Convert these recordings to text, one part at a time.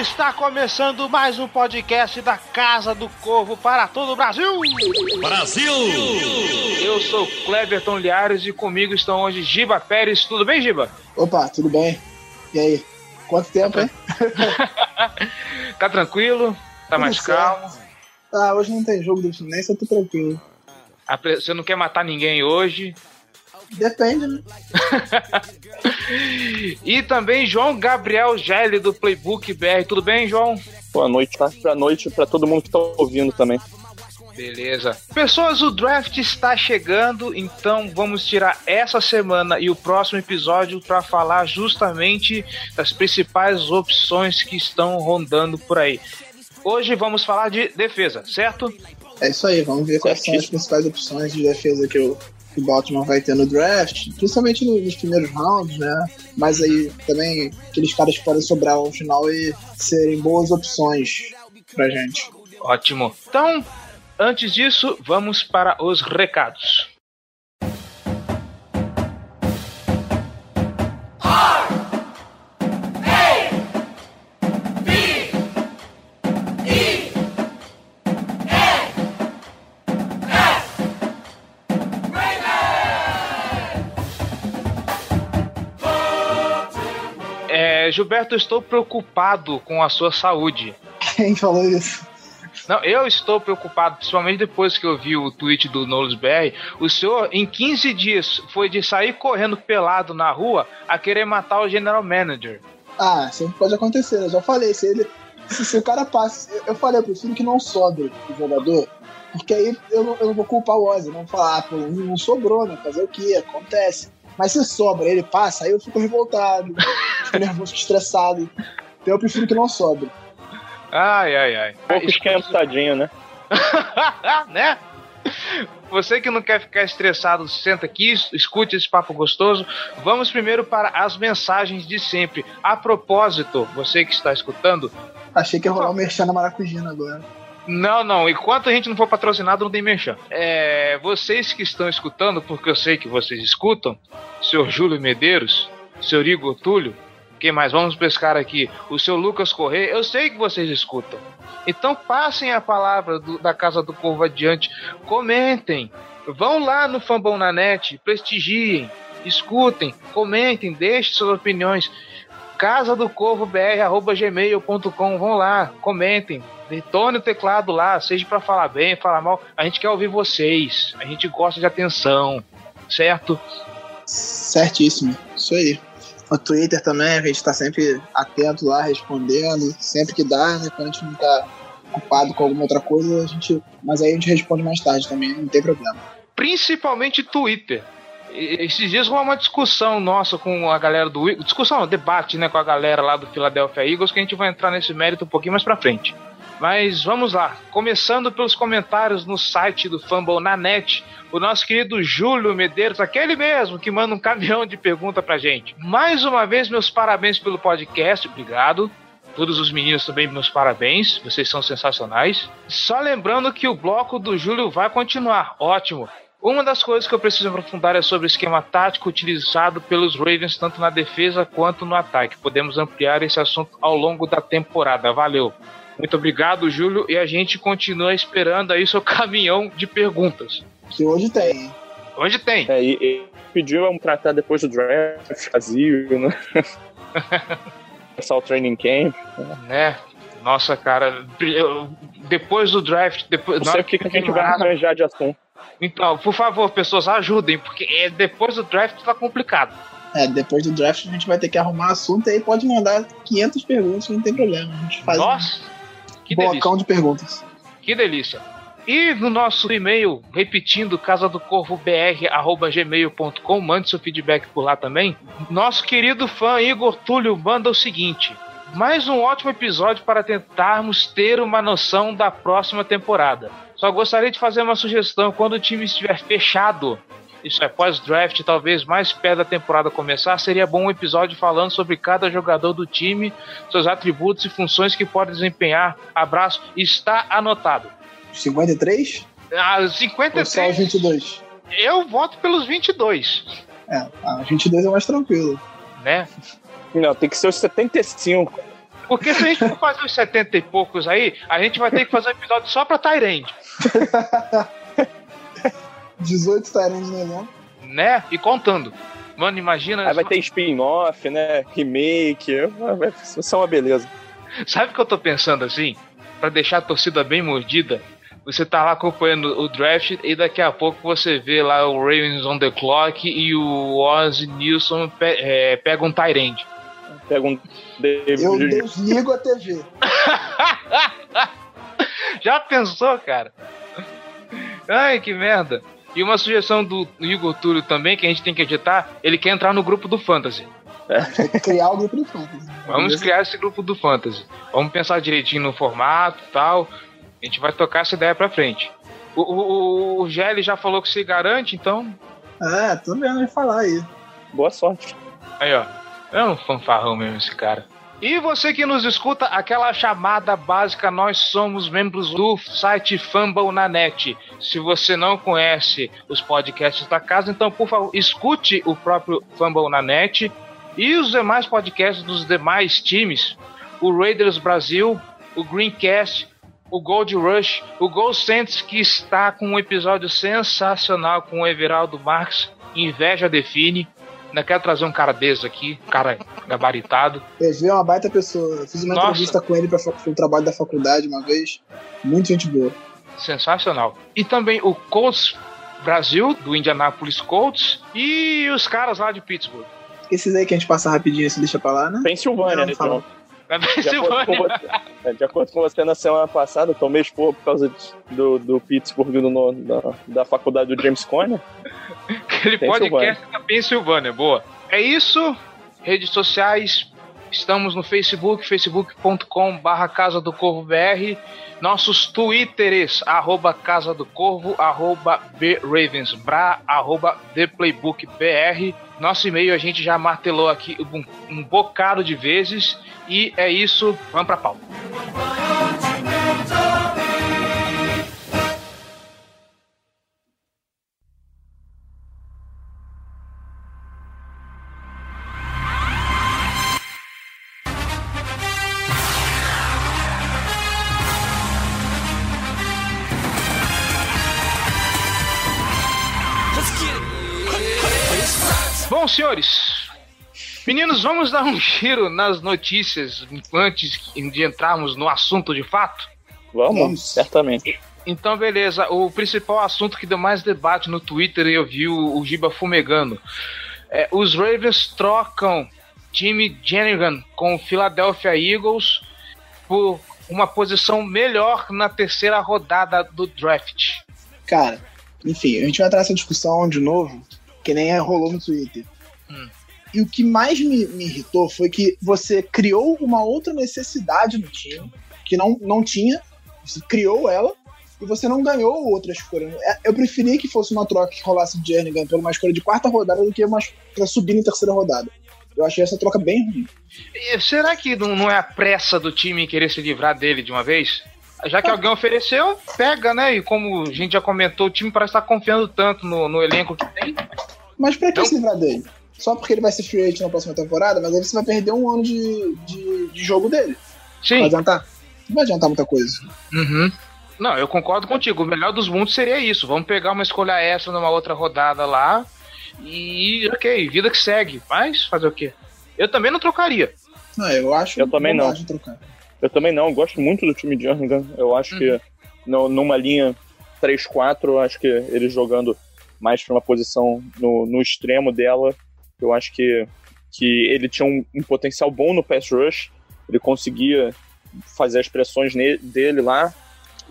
Está começando mais um podcast da Casa do Corvo para todo o Brasil! Brasil! Eu sou Cleberton Liares e comigo estão hoje Giba Pérez. Tudo bem, Giba? Opa, tudo bem? E aí? Quanto tempo, hein? tá tranquilo? Tá Tudo mais certo. calmo? Ah, hoje não tem jogo do Fluminense, eu tô tranquilo. Você não quer matar ninguém hoje? Depende, né? e também João Gabriel Gelli do Playbook BR. Tudo bem, João? Boa noite, tá? Boa noite pra todo mundo que tá ouvindo também. Beleza. Pessoas, o draft está chegando, então vamos tirar essa semana e o próximo episódio para falar justamente das principais opções que estão rondando por aí. Hoje vamos falar de defesa, certo? É isso aí, vamos ver quais são as principais opções de defesa que o, que Baltimore vai ter no draft, principalmente no- nos primeiros rounds, né? Mas aí também aqueles caras que podem sobrar no final e serem boas opções pra gente. Ótimo. Então, antes disso, vamos para os recados. Gilberto, estou preocupado com a sua saúde. Quem falou isso? Não, eu estou preocupado, principalmente depois que eu vi o tweet do Knowles BR. O senhor, em 15 dias, foi de sair correndo pelado na rua a querer matar o general manager. Ah, sempre pode acontecer, eu já falei, se ele. Se, se o cara passa. Eu, falei, eu prefiro que não sobre o jogador, porque aí eu não, eu não vou culpar o Ozzy, não falar, ah, pô, não sobrou, né? Fazer o quê? Acontece. Mas se sobra, ele passa, aí eu fico revoltado, fico nervoso, fico estressado. Então eu prefiro que não sobre. Ai, ai, ai. Pouco esquentadinho, né? né? Você que não quer ficar estressado, senta aqui, escute esse papo gostoso. Vamos primeiro para as mensagens de sempre. A propósito, você que está escutando, Achei que ia rolar um merchan na Maracujina agora. Não, não. Enquanto a gente não for patrocinado, não tem merchan. É, vocês que estão escutando, porque eu sei que vocês escutam, senhor Júlio Medeiros, senhor Igor Túlio, quem mais? Vamos pescar aqui. O seu Lucas Corrêa, eu sei que vocês escutam. Então passem a palavra do- da Casa do Corvo adiante. Comentem. Vão lá no Fambão na Net, prestigiem, escutem, comentem, deixem suas opiniões. Casa do Corvo BR, arroba gmail.com. Vão lá, comentem. Detone o teclado lá, seja pra falar bem, falar mal. A gente quer ouvir vocês. A gente gosta de atenção, certo? Certíssimo, isso aí. No Twitter também, a gente tá sempre atento lá, respondendo, sempre que dá, né? Quando a gente não tá ocupado com alguma outra coisa, a gente. Mas aí a gente responde mais tarde também, não tem problema. Principalmente Twitter. Esses dias rolou uma discussão nossa com a galera do. Discussão, não, debate, né, com a galera lá do Philadelphia Eagles, que a gente vai entrar nesse mérito um pouquinho mais pra frente. Mas vamos lá. Começando pelos comentários no site do Fumble na net, o nosso querido Júlio Medeiros, aquele mesmo que manda um caminhão de pergunta pra gente. Mais uma vez, meus parabéns pelo podcast, obrigado. Todos os meninos também, meus parabéns, vocês são sensacionais. Só lembrando que o bloco do Júlio vai continuar, ótimo. Uma das coisas que eu preciso aprofundar é sobre o esquema tático utilizado pelos Ravens, tanto na defesa quanto no ataque. Podemos ampliar esse assunto ao longo da temporada. Valeu. Muito obrigado, Júlio, e a gente continua esperando aí seu caminhão de perguntas. Que hoje tem. Hoje tem. É, e, e pediu um tratar depois do draft, vazio, né? Começar o training camp. né? Nossa, cara, eu- depois do draft, depois Não sei o que, que a gente vai arranjar de assunto. Então, por favor, pessoas, ajudem, porque é, depois do draft tá complicado. É, depois do draft a gente vai ter que arrumar assunto e aí pode mandar 500 perguntas, não tem problema. A gente faz Nossa, que delícia. de perguntas. Que delícia. E no nosso e-mail, repetindo, casa do corvo br@gmail.com, mande seu feedback por lá também. Nosso querido fã Igor Túlio manda o seguinte: mais um ótimo episódio para tentarmos ter uma noção da próxima temporada. Só gostaria de fazer uma sugestão: quando o time estiver fechado, isso é pós-draft, talvez mais perto da temporada começar, seria bom um episódio falando sobre cada jogador do time, seus atributos e funções que pode desempenhar. Abraço, está anotado. 53? Ah, 53. Ou só os 22? Eu voto pelos 22. É, a 22 é mais tranquilo. Né? Não, tem que ser os 75. Porque se a gente for fazer os 70 e poucos aí, a gente vai ter que fazer um episódio só pra Tyrande. 18 Tyrands no elenco. Né? E contando. Mano, imagina. Aí vai ter spin-off, né? Remake. Vai ser uma beleza. Sabe o que eu tô pensando assim? Pra deixar a torcida bem mordida. Você tá lá acompanhando o draft e daqui a pouco você vê lá o Ravens on the clock e o Ozzy Nilson pe é, pega um Tyrande. Pega um Eu desligo a TV. Já pensou, cara? Ai, que merda. E uma sugestão do Igor Túlio também, que a gente tem que editar, ele quer entrar no grupo do Fantasy. É. Criar o grupo do Fantasy. Vamos criar esse grupo do Fantasy. Vamos pensar direitinho no formato e tal. A gente vai tocar essa ideia pra frente. O, o, o Gelli já falou que se garante, então. É, tô vendo ele falar aí. Boa sorte. Aí, ó. É um fanfarrão mesmo esse cara. E você que nos escuta, aquela chamada básica, nós somos membros do site Fumble na net. Se você não conhece os podcasts da casa, então por favor, escute o próprio Fumble na net e os demais podcasts dos demais times, o Raiders Brasil, o Greencast, o Gold Rush, o Gold Saints que está com um episódio sensacional com o Everaldo Marques, Inveja Define. Ainda quero trazer um cara desse aqui, um cara gabaritado. Ele é uma baita pessoa. Fiz uma Nossa. entrevista com ele para o trabalho da faculdade uma vez. Muito gente boa. Sensacional. E também o Colts Brasil, do Indianapolis Colts, e os caras lá de Pittsburgh. Esses aí que a gente passa rapidinho, assim, deixa pra lá, né? Pensilvânia, né? Então. De acordo, você, de acordo, com você, na semana passada, eu tomei expor por causa do, do Pittsburgh no, da, da faculdade do James Conner. Aquele podcast da Pensilvânia, boa. É isso, redes sociais, estamos no Facebook, facebook.com barra Casa do Corvo BR, nossos twitters, arroba Casa do Corvo, arroba BRavensBra, arroba ThePlaybookBR, nosso e-mail a gente já martelou aqui um, um bocado de vezes, e é isso, vamos pra pauta. Senhores, meninos, vamos dar um giro nas notícias antes de entrarmos no assunto de fato? Vamos, vamos. certamente. Então, beleza. O principal assunto que deu mais debate no Twitter e eu vi o, o Giba fumegando. É, os Ravens trocam time Jennigan com o Philadelphia Eagles por uma posição melhor na terceira rodada do draft. Cara, enfim, a gente vai entrar nessa discussão de novo que nem rolou no Twitter. Hum. E o que mais me, me, irritou foi que você criou uma outra necessidade no time, que não, não tinha, você criou ela, e você não ganhou outra escolha. É, eu preferia que fosse uma troca que rolasse de Jernigan por uma escolha de quarta rodada do que uma pra subir em terceira rodada. Eu achei essa troca bem ruim. E será que não, é a pressa do time em querer se livrar dele de uma vez? Já que ah. alguém ofereceu, pega, né? E como a gente já comentou, o time parece estar confiando tanto no, no elenco que tem. Mas pra que então... se livrar dele? Só porque ele vai ser free agent na próxima temporada, mas aí você vai perder um ano de, de, de jogo dele. Sim. Vai adiantar? Não vai adiantar muita coisa. Uhum. Não, eu concordo contigo. O melhor dos mundos seria isso. Vamos pegar uma escolha extra numa outra rodada lá. E ok, vida que segue. Mas fazer o quê? Eu também não trocaria. Não, eu acho eu também não. trocar. Eu também não. Eu gosto muito do time de Jernigan. Eu acho uhum. que no, numa linha 3-4, eu acho que ele jogando mais para uma posição no, no extremo dela. Eu acho que, que ele tinha um, um potencial bom no pass rush, ele conseguia fazer as pressões dele lá,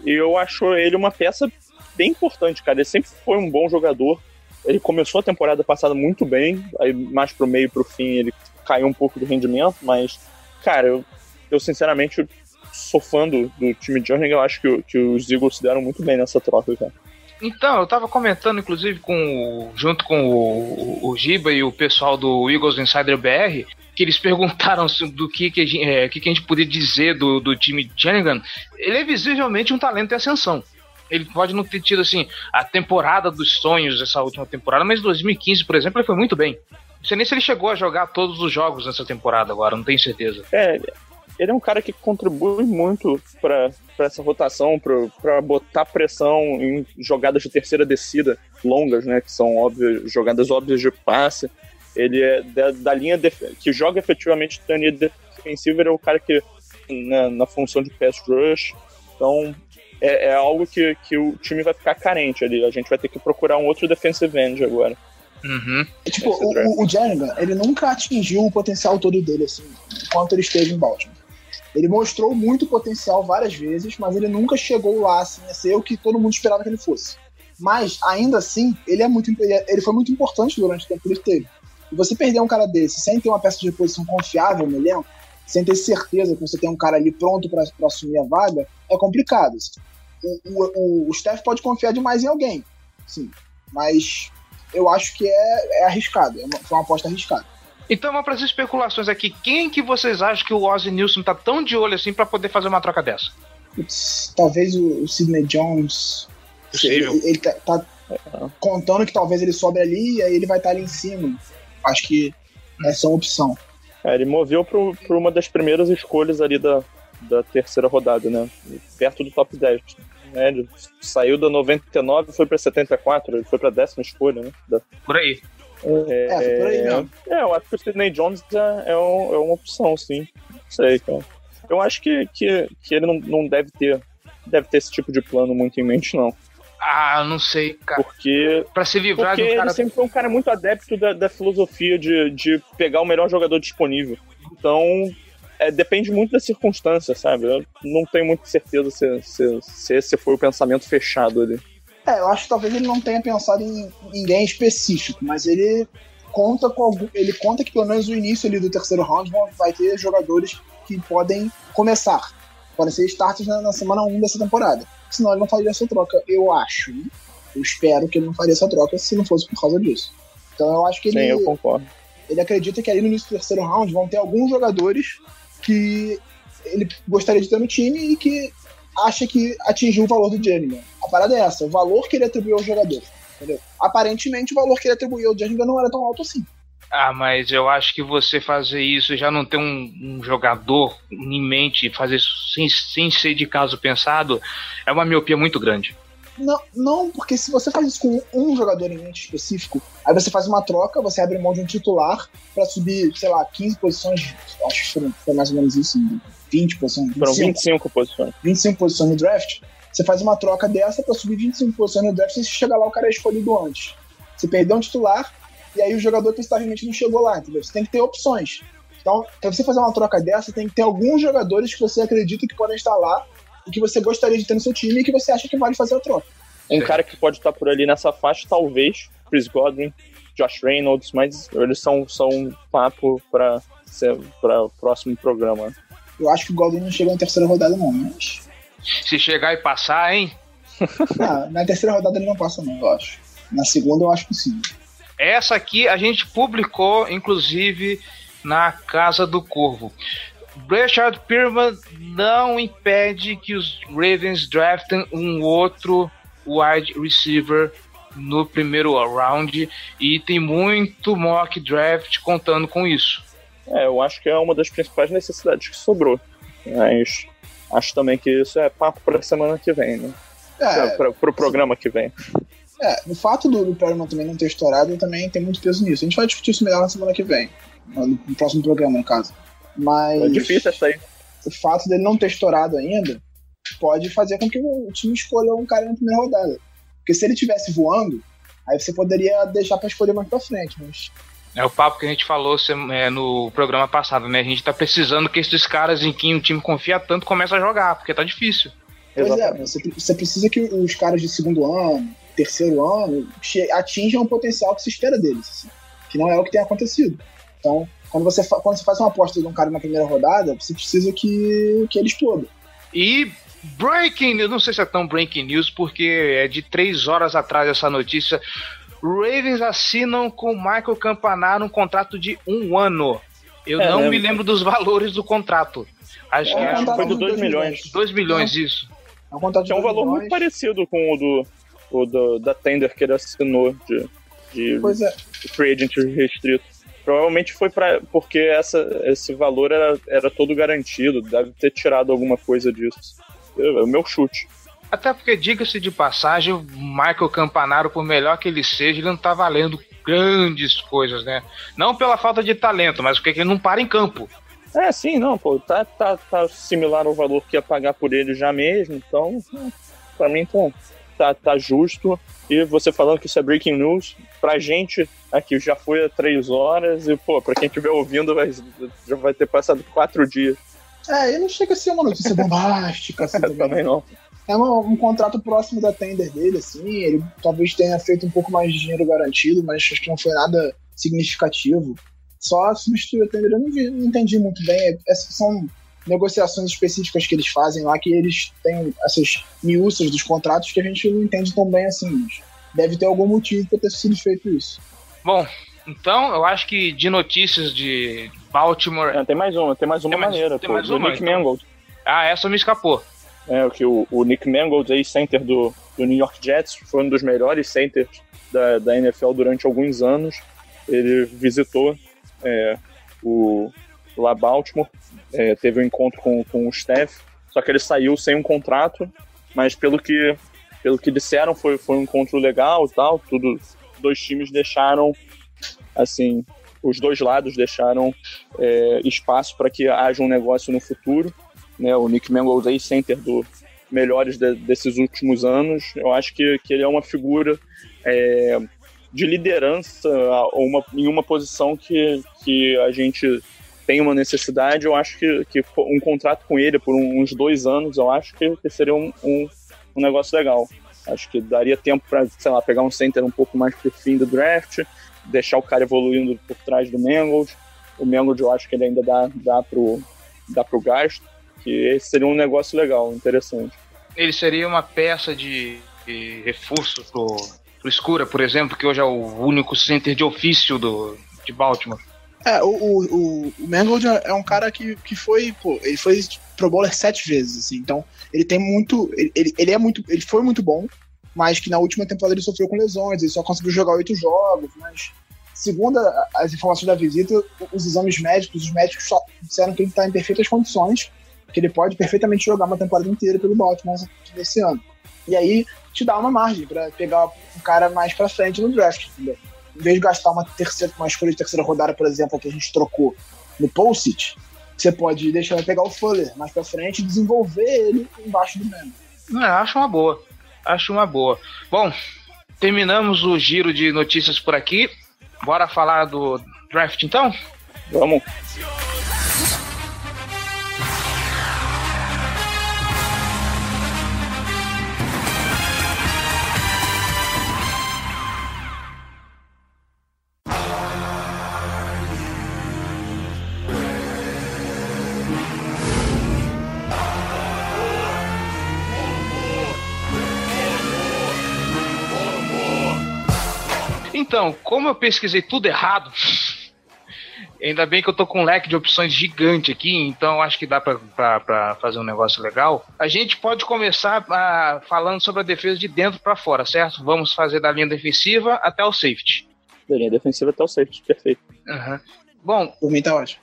e eu acho ele uma peça bem importante, cara. Ele sempre foi um bom jogador. Ele começou a temporada passada muito bem, aí mais pro meio, pro fim, ele caiu um pouco do rendimento, mas, cara, eu, eu sinceramente sou fã do, do time de Jernigan, eu acho que, que os Eagles se deram muito bem nessa troca, cara. Então, eu tava comentando, inclusive, com junto com o, o, Giba e o pessoal do Eagles Insider BR, que eles perguntaram do que, que, a, gente, é, que, que a gente podia dizer do, do time Jernigan. Ele é visivelmente um talento em ascensão. Ele pode não ter tido, assim, a temporada dos sonhos essa última temporada, mas em 2015, por exemplo, ele foi muito bem. Não sei nem se ele chegou a jogar todos os jogos nessa temporada agora, não tenho certeza. É, ele é um cara que contribui muito para essa rotação, para botar pressão em jogadas de terceira descida longas, né? Que são óbvias, jogadas óbvias de passe. Ele é da, da linha que joga efetivamente da linha defensiva, ele é o cara que na, na função de pass rush. Então é, é, algo que, que o time vai ficar carente ali. A gente vai ter que procurar um outro defensive end agora. Uhum. Tipo, o, o Jernigan, ele nunca atingiu o potencial todo dele, assim, enquanto ele esteve em Baltimore. Ele mostrou muito potencial várias vezes, mas ele nunca chegou lá assim, a ser o que todo mundo esperava que ele fosse. Mas, ainda assim, ele, é muito, ele foi muito importante durante o tempo que ele teve. E você perder um cara desse sem ter uma peça de reposição confiável no elenco, sem ter certeza que você tem um cara ali pronto para assumir a vaga, é complicado. Assim. O, o, o, Steph pode confiar demais em alguém, sim, mas eu acho que é, é arriscado, é uma, foi uma aposta arriscada. Então vamos para as especulações aqui. Quem que vocês acham que o Ozzy Nilson tá tão de olho assim para poder fazer uma troca dessa? talvez o, o Sidney Jones. Possível. Ele, ele tá, tá contando que talvez ele sobe ali e aí ele vai estar tá ali em cima. Acho que essa é uma opção. É, ele moveu para uma das primeiras escolhas ali da, da terceira rodada, né? Perto do top 10. Né? Ele saiu da 99 e foi para 74, ele foi para décima escolha, né? Da... Por aí. É, é, por aí mesmo. É, eu acho que o Sidney Jones é, é, um, é uma opção, sim. Não sei, cara. Eu acho que, que, que ele não, não deve ter deve ter esse tipo de plano muito em mente, não. Ah, não sei, cara. Porque. Pra se livrar porque do cara. Ele sempre foi um cara muito adepto da, da filosofia de, de pegar o melhor jogador disponível. Então, é, depende muito da circunstância, sabe? Eu não tenho muita certeza se, se, se esse foi o pensamento fechado ali. É, eu acho que talvez ele não tenha pensado em ninguém específico, mas ele conta com algum, ele conta que pelo menos no início ali do terceiro round vai ter jogadores que podem começar, podem ser starters na, na semana 1 dessa temporada. Senão ele não faria essa troca, eu acho. Eu espero que ele não faria essa troca se não fosse por causa disso. Então eu acho que ele. Sim, eu concordo. Ele acredita que ali no início do terceiro round vão ter alguns jogadores que ele gostaria de ter no time e que acha que atingiu o valor do Jernigan. A parada é essa, o valor que ele atribuiu ao jogador. Entendeu? Aparentemente, o valor que ele atribuiu ao Jernigan não era tão alto assim. Ah, mas eu acho que você fazer isso já não ter um, um jogador em mente, fazer isso sem, sem ser de caso pensado, é uma miopia muito grande. Não, não, porque se você faz isso com um jogador em mente específico, aí você faz uma troca, você abre mão de um titular para subir, sei lá, 15 posições, acho que foi, foi mais ou menos isso, 20 posições. 25, Foram 25 posições. 25 posições no draft. Você faz uma troca dessa para subir 25 posições no draft e se chegar lá o cara é escolhido antes. Você perdeu um titular e aí o jogador que realmente não chegou lá, entendeu? Você tem que ter opções. Então, para você fazer uma troca dessa, tem que ter alguns jogadores que você acredita que podem estar lá e que você gostaria de ter no seu time e que você acha que vale fazer a troca. Um cara que pode estar por ali nessa faixa, talvez, Chris Godwin, Josh Reynolds, mas eles são, são um papo para o próximo programa. Eu acho que o Godwin não chegou na terceira rodada, não, mas. Se chegar e passar, hein? não, na terceira rodada ele não passa, não, eu acho. Na segunda eu acho que sim. Essa aqui a gente publicou, inclusive, na Casa do Corvo. Richard Perman não impede que os Ravens draftem um outro wide receiver no primeiro round e tem muito mock draft contando com isso. É, eu acho que é uma das principais necessidades que sobrou. Mas acho também que isso é papo para semana que vem, né? É, para o pro programa que vem. É, o fato do, do Perryman também não ter estourado também tem muito peso nisso. A gente vai discutir isso melhor na semana que vem. No, no próximo programa, no caso. Mas. É difícil essa aí. O fato dele não ter estourado ainda pode fazer com que o time escolha um cara na primeira rodada. Porque se ele tivesse voando, aí você poderia deixar para escolher mais pra frente, mas. É o papo que a gente falou é, no programa passado, né? A gente tá precisando que esses caras em quem o time confia tanto comecem a jogar, porque tá difícil. Pois é, você, você precisa que os caras de segundo ano, terceiro ano, atinjam o potencial que se espera deles, assim, que não é o que tem acontecido. Então, quando você, quando você faz uma aposta de um cara na primeira rodada, você precisa que, que ele exploda. E breaking news, não sei se é tão breaking news, porque é de três horas atrás essa notícia. Ravens assinam com Michael Campanaro um contrato de um ano. Eu é, não né? me lembro dos valores do contrato. Acho é, que, foi de 2 milhões. 2 milhões, isso. É um, contrato de é um valor milhões. muito parecido com o do, o do da Tender que ele assinou de, de é. free agent restrito. Provavelmente foi para porque essa, esse valor era, era todo garantido, deve ter tirado alguma coisa disso. É o meu chute. Até porque, diga-se de passagem, o Michael Campanaro, por melhor que ele seja, ele não tá valendo grandes coisas, né? Não pela falta de talento, mas porque ele não para em campo. É, sim, não, pô, tá, tá, tá similar ao valor que ia pagar por ele já mesmo, então, pra mim, então, tá, tá justo. E você falando que isso é breaking news, pra gente aqui já foi há três horas, e, pô, pra quem estiver ouvindo, vai, já vai ter passado quatro dias. É, e não chega a ser uma notícia bombástica, assim, também. também não. É um, um, contrato próximo da tender dele, assim, ele talvez tenha feito um pouco mais de dinheiro garantido, mas acho que não foi nada significativo. Só substituir a tender eu não, vi, não entendi muito bem. Essas são negociações específicas que eles fazem lá, que eles têm essas miúças dos contratos que a gente não entende tão bem assim. Deve ter algum motivo para ter sido feito isso. Bom, então eu acho que de notícias de Baltimore. É, tem mais uma, tem mais uma tem maneira. Mais, tem mais uma, Nick então. Mangold. Ah, essa me escapou. É, o que o, o Nick Mangold, center do, do New York Jets, foi um dos melhores centers da, da NFL durante alguns anos. Ele visitou é, o, lá Baltimore, é, teve um encontro com, com o Steph, só que ele saiu sem um contrato, mas pelo que, pelo que disseram foi, foi um encontro legal e tal, tudo, dois times deixaram, assim, os dois lados deixaram é, espaço para que haja um negócio no futuro, né, o Nick Mangold center do melhores de, desses últimos anos, eu acho que, que ele é uma figura é, de liderança uma, em uma posição que, que a gente tem uma necessidade, eu acho que, que um contrato com ele por uns dois anos, eu acho que, que seria um, um, um, negócio legal. Acho que daria tempo para, sei lá, pegar um center um pouco mais pro fim do draft, deixar o cara evoluindo por trás do Mangold. O Mangold eu acho que ele ainda dá, dá, pro, dá pro gasto que esse seria um negócio legal, interessante. Ele seria uma peça de, de reforço pro, pro Escura, por exemplo, que hoje é o único center de ofício do, de Baltimore. É, o, o, o Mangold é um cara que, que foi, pô, ele foi Pro Bowler sete vezes, assim, então ele tem muito, ele, ele é muito, ele foi muito bom, mas que na última temporada ele sofreu com lesões, ele só conseguiu jogar oito jogos, mas segundo as informações da visita, os exames médicos, os médicos só disseram que ele está em perfeitas condições que ele pode perfeitamente jogar uma temporada inteira pelo Baltimore nesse ano. E aí te dá uma margem para pegar um cara mais para frente no draft, entendeu? Em vez de gastar uma terceira, uma escolha de terceira rodada, por exemplo, que a gente trocou no Pulsit, você pode deixar ele pegar o Fuller mais para frente e desenvolver ele embaixo do Mendo. Não, acho uma boa. Acho uma boa. Bom, terminamos o giro de notícias por aqui. Bora falar do draft então? Vamos. Então, como eu pesquisei tudo errado, ainda bem que eu tô com um leque de opções gigante aqui, então acho que dá para fazer um negócio legal. A gente pode começar uh, falando sobre a defesa de dentro para fora, certo? Vamos fazer da linha defensiva até o safety. Da linha defensiva até o safety, perfeito. Uhum. Bom, por mim tá ótimo.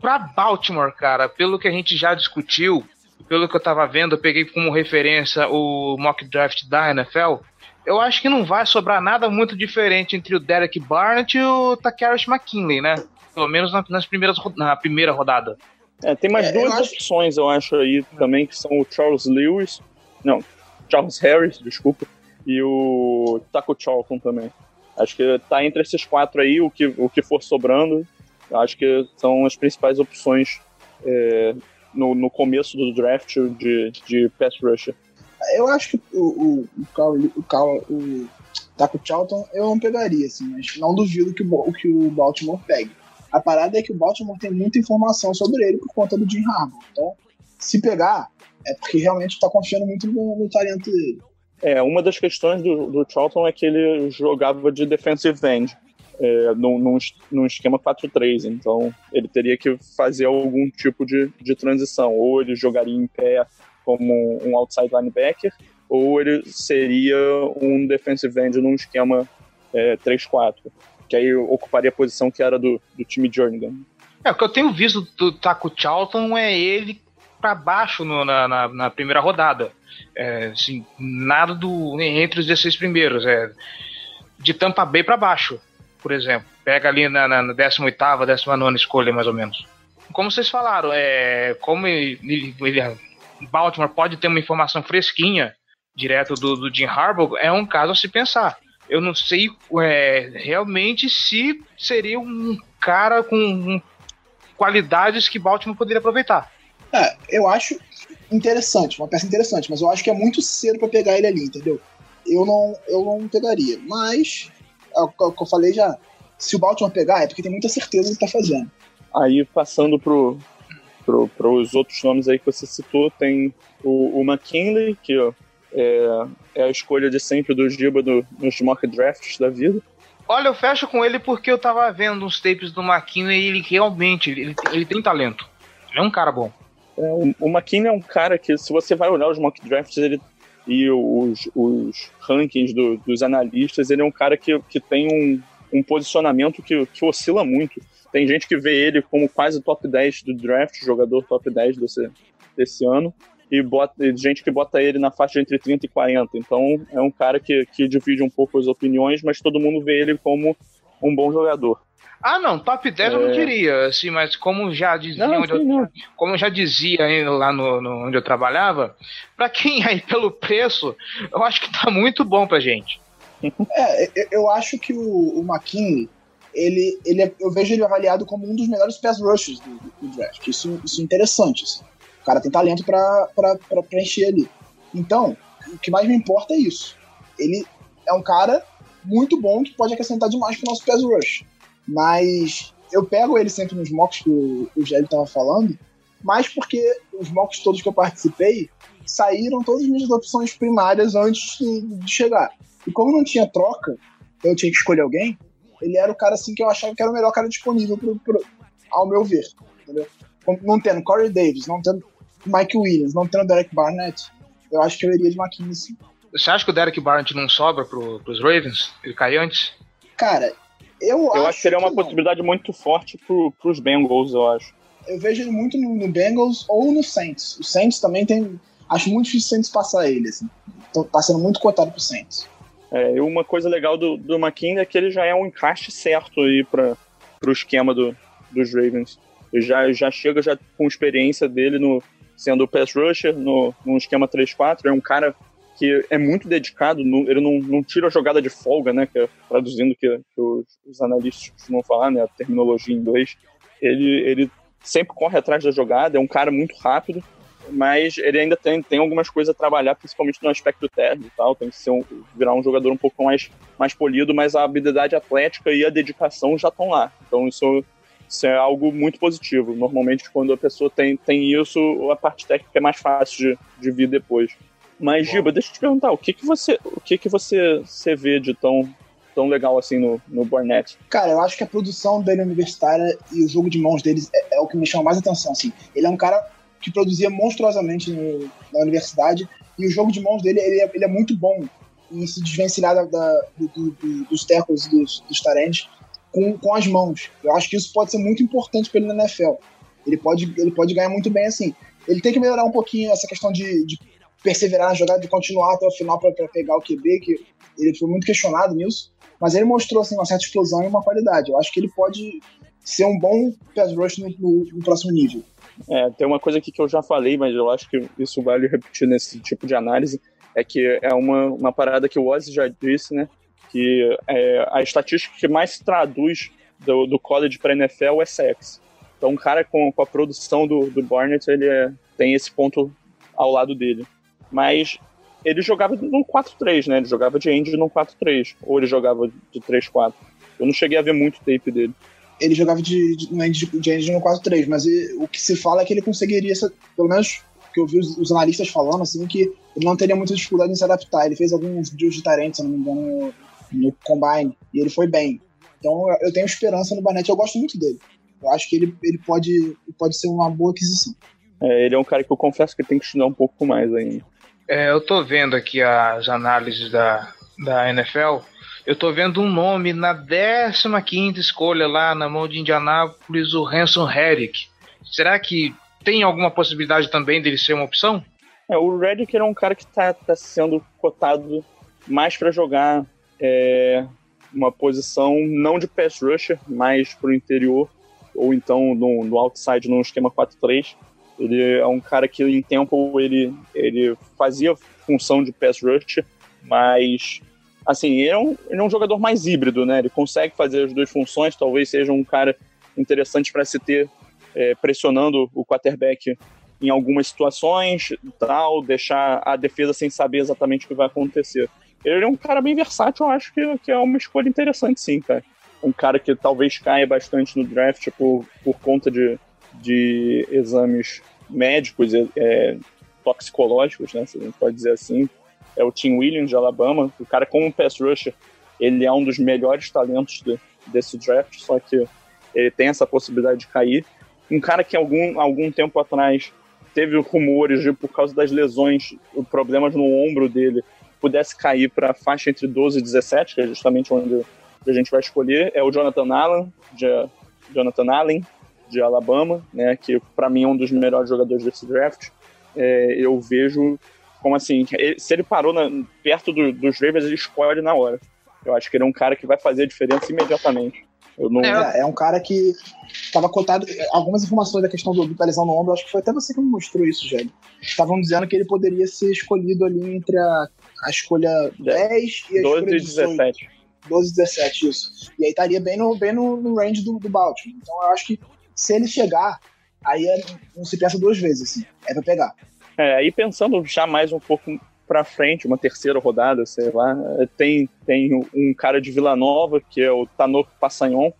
Pra Baltimore, cara, pelo que a gente já discutiu, pelo que eu tava vendo, eu peguei como referência o mock draft da NFL eu acho que não vai sobrar nada muito diferente entre o Derek Barnett e o Takarish McKinley, né? Pelo menos nas primeiras, na primeira rodada. É, tem mais é, duas eu opções, acho... eu acho, aí também, que são o Charles Lewis, não, Charles Harris, desculpa, e o Taco Charlton também. Acho que tá entre esses quatro aí, o que, o que for sobrando, acho que são as principais opções é, no, no começo do draft de, de pass rusher. Eu acho que o, o, o, Cal, o, Cal, o Taco Charlton eu não pegaria, assim, mas não duvido que o, que o Baltimore pegue. A parada é que o Baltimore tem muita informação sobre ele por conta do Jim Harbaugh. Então, se pegar, é porque realmente está confiando muito no, no, talento dele. É, uma das questões do, do Charlton é que ele jogava de defensive end é, num, num, num esquema 4-3, então ele teria que fazer algum tipo de, de transição. Ou ele jogaria em pé como um outside linebacker, ou ele seria um defensive end num esquema é, 3-4, que aí ocuparia a posição que era do, do time Jernigan. É, o que eu tenho visto do Taco Charlton é ele para baixo no, na, na, na, primeira rodada. É, assim, nada do entre os 16 primeiros. É, de Tampa Bay para baixo por exemplo. Pega ali na, na, na 18 19 escolha, mais ou menos. Como vocês falaram, é, como ele, ele, Baltimore pode ter uma informação fresquinha direto do, do Jim Harbaugh, é um caso a se pensar. Eu não sei é, realmente se seria um cara com um, qualidades que Baltimore poderia aproveitar. É, eu acho interessante, uma peça interessante, mas eu acho que é muito cedo para pegar ele ali, entendeu? Eu não, eu não pegaria. Mas é o que eu falei já. Se o Baltimore pegar, é porque tem muita certeza do que tá fazendo. Aí, passando pro, pro, pros outros nomes aí que você citou, tem o, o McKinley, que ó, é, é, a escolha de sempre do Giba nos mock drafts da vida. Olha, eu fecho com ele porque eu tava vendo uns tapes do McKinley e ele realmente ele, ele tem talento. Ele é um cara bom. É, o, o McKinley é um cara que, se você vai olhar os mock drafts, ele e os, os rankings do, dos analistas, ele é um cara que, que tem um, um posicionamento que, que oscila muito. Tem gente que vê ele como quase top 10 do draft, jogador top 10 desse, desse ano, e bota, gente que bota ele na faixa entre 30 e 40. Então é um cara que, que divide um pouco as opiniões, mas todo mundo vê ele como um bom jogador. Ah, não, top 10 é... eu não é. diria, assim, mas como já dizia, não, sim, eu, como já dizia lá no, no, onde eu trabalhava, para quem aí pelo preço, eu acho que tá muito bom pra gente. É, eu acho que o, o McKinney, ele, ele é, eu vejo ele avaliado como um dos melhores pass rushers do, do draft. Isso, isso é interessante. Assim. O cara tem talento para preencher ali. Então, o que mais me importa é isso. Ele é um cara muito bom que pode acrescentar demais pro nosso pass rush. Mas eu pego ele sempre nos mocks que o, o Gelli tava falando, mas porque os mocks todos que eu participei saíram todas as minhas opções primárias antes de chegar. E como não tinha troca, eu tinha que escolher alguém, ele era o cara assim que eu achava que era o melhor cara disponível pro, pro, ao meu ver. Entendeu? Não tendo Corey Davis, não tendo Mike Williams, não tendo Derek Barnett, eu acho que eu iria de McKinney sim. Você acha que o Derek Barnett não sobra pro, pros Ravens? Ele cai antes? Cara, eu, eu acho, acho que ele é uma possibilidade muito forte pro, pros Bengals, eu acho. Eu vejo ele muito no, no, Bengals ou no Saints. O Saints também tem. Acho muito difícil o Saints passar ele, assim. Então, tá sendo muito cotado pro Saints. É, e uma coisa legal do, do é que ele já é um encaixe certo aí para pro esquema do, dos Ravens. Ele já, já chega já com experiência dele no sendo pass rusher no, no esquema 3-4. É um cara que é muito dedicado, ele não, não tira a jogada de folga, né, que é, traduzindo que, que os, os, analistas costumam falar, né, a terminologia em inglês, ele, ele sempre corre atrás da jogada, é um cara muito rápido, mas ele ainda tem, tem algumas coisas a trabalhar, principalmente no aspecto técnico e tal, tem que ser um, virar um jogador um pouco mais, mais polido, mas a habilidade atlética e a dedicação já estão lá, então isso, isso é algo muito positivo, normalmente quando a pessoa tem, tem isso, a parte técnica é mais fácil de, de vir depois. Mas, Giba, deixa eu te perguntar, o que, que você. O que, que você, você vê de tão, tão legal assim no, no Barnett? Cara, eu acho que a produção dele universitária e o jogo de mãos deles é, é, o que me chama mais atenção. Assim. Ele é um cara que produzia monstruosamente no, na universidade e o jogo de mãos dele ele é, ele é muito bom em se desvencilhar da, da do, do, dos tackles dos, dos tarentes com, com as mãos. Eu acho que isso pode ser muito importante para ele na NFL. Ele pode, ele pode ganhar muito bem assim. Ele tem que melhorar um pouquinho essa questão de, de perseverar na jogada, de continuar até o final para pegar o QB, que ele foi muito questionado nisso, mas ele mostrou assim, uma certa explosão e uma qualidade. Eu acho que ele pode ser um bom pass rush no, no, no próximo nível. É, tem uma coisa aqui que eu já falei, mas eu acho que isso vale repetir nesse tipo de análise, é que é uma, uma parada que o Ozzy já disse, né, que é, a estatística que mais traduz do, do college para NFL é sex. Então, um cara com, com a produção do, do Barnett, ele é, tem esse ponto ao lado dele. Mas ele jogava no 4-3, né? Ele jogava de end no 4-3. Ou ele jogava de 3-4. Eu não cheguei a ver muito tape dele. Ele jogava de, de, de, de engine no 4-3, mas ele, o que se fala é que ele conseguiria, pelo menos que eu vi os, os, analistas falando, assim, que ele não teria muita dificuldade em se adaptar. Ele fez alguns drills de Tarente, se não me engano, no, no Combine, e ele foi bem. Então eu tenho esperança no Barnett, eu gosto muito dele. Eu acho que ele, ele pode, pode ser uma boa aquisição. É, ele é um cara que eu confesso que tem que estudar um pouco mais ainda. É, eu tô vendo aqui as análises da, da NFL. Eu tô vendo um nome na 15 escolha lá na mão de Indianápolis, o Hanson Herrick. Será que tem alguma possibilidade também dele ser uma opção? É, o Redick é um cara que está tá sendo cotado mais para jogar é, uma posição não de pass rusher, mas para o interior, ou então no, no outside no esquema 4-3. Ele é um cara que em tempo ele, ele fazia função de pass rusher, mas assim, ele é, um, ele é um jogador mais híbrido, né? Ele consegue fazer as duas funções, talvez seja um cara interessante para se ter é, pressionando o quarterback em algumas situações, tal, deixar a defesa sem saber exatamente o que vai acontecer. Ele é um cara bem versátil, eu acho que, que é uma escolha interessante, sim, cara. Um cara que talvez caia bastante no draft por, por conta de, de exames médicos, é, toxicológicos, né, se a gente pode dizer assim. É o Tim Williams de Alabama. O cara, como pass rusher, ele é um dos melhores talentos de, desse draft, só que ele tem essa possibilidade de cair. Um cara que algum, algum tempo atrás teve rumores de, por causa das lesões, problemas no ombro dele, pudesse cair para a faixa entre 12 e 17, que é justamente onde a gente vai escolher, é o Jonathan Allen, de, Jonathan Allen, de Alabama, né, que para mim é um dos melhores jogadores desse draft. É, eu vejo como assim, se ele parou na, perto do, dos Ravens, ele escolhe na hora. Eu acho que ele é um cara que vai fazer a diferença imediatamente. Não... É, é, um cara que estava cotado. Algumas informações da questão do, da lesão no ombro, acho que foi até você que me mostrou isso, Jélio. Estavam dizendo que ele poderia ser escolhido ali entre a, a escolha 10 e a 12 escolha 18. 17. 12 e 17, isso. E aí estaria bem no, bem no, no range do, do Baltimore. Então eu acho que se ele chegar, aí é, não se pensa duas vezes, assim. É pra pegar. É, aí pensando já mais um pouco para frente, uma terceira rodada, sei lá. Tem, tem um cara de Vila Nova, que é o Tanok Passanhon,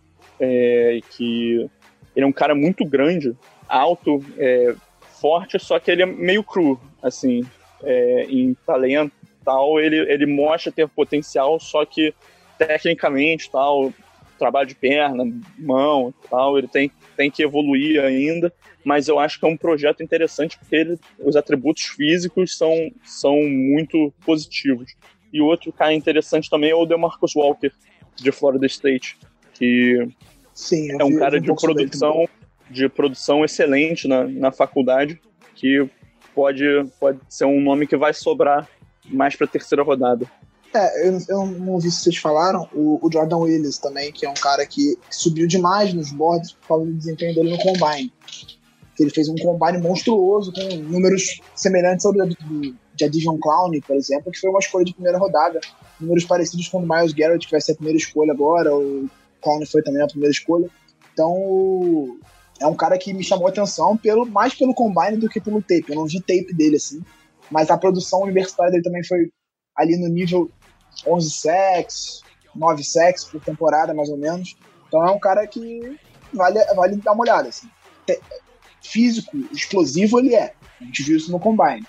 é, que ele é um cara muito grande, alto, é, forte, só que ele é meio cru, assim, é, em talento tal, ele, ele mostra ter potencial, só que tecnicamente tal, trabalho de perna, mão tal, ele tem, tem que evoluir ainda, mas eu acho que é um projeto interessante porque ele, os atributos físicos são, são muito positivos. E outro cara interessante também é o DeMarcus Walker, de Florida State, que Sim, é um cara de produção, de produção excelente na, na faculdade, que pode, pode ser um nome que vai sobrar mais para a terceira rodada. É, eu, eu não vi se vocês falaram, o, o, Jordan Willis também, que é um cara que subiu demais nos boards por causa do desempenho dele no Combine. Ele fez um Combine monstruoso, com números semelhantes ao de Adivion Clown, por exemplo, que foi uma escolha de primeira rodada. Números parecidos com o Miles Garrett, que vai ser a primeira escolha agora, o Clown foi também a primeira escolha. Então, é um cara que me chamou a atenção pelo, mais pelo Combine do que pelo tape. Eu não vi tape dele, assim. Mas a produção universitária dele também foi ali no nível 11 sacks, 9 sacks por temporada, mais ou menos. Então é um cara que vale, vale dar uma olhada. Assim. Físico, explosivo ele é. A gente viu isso no Combine.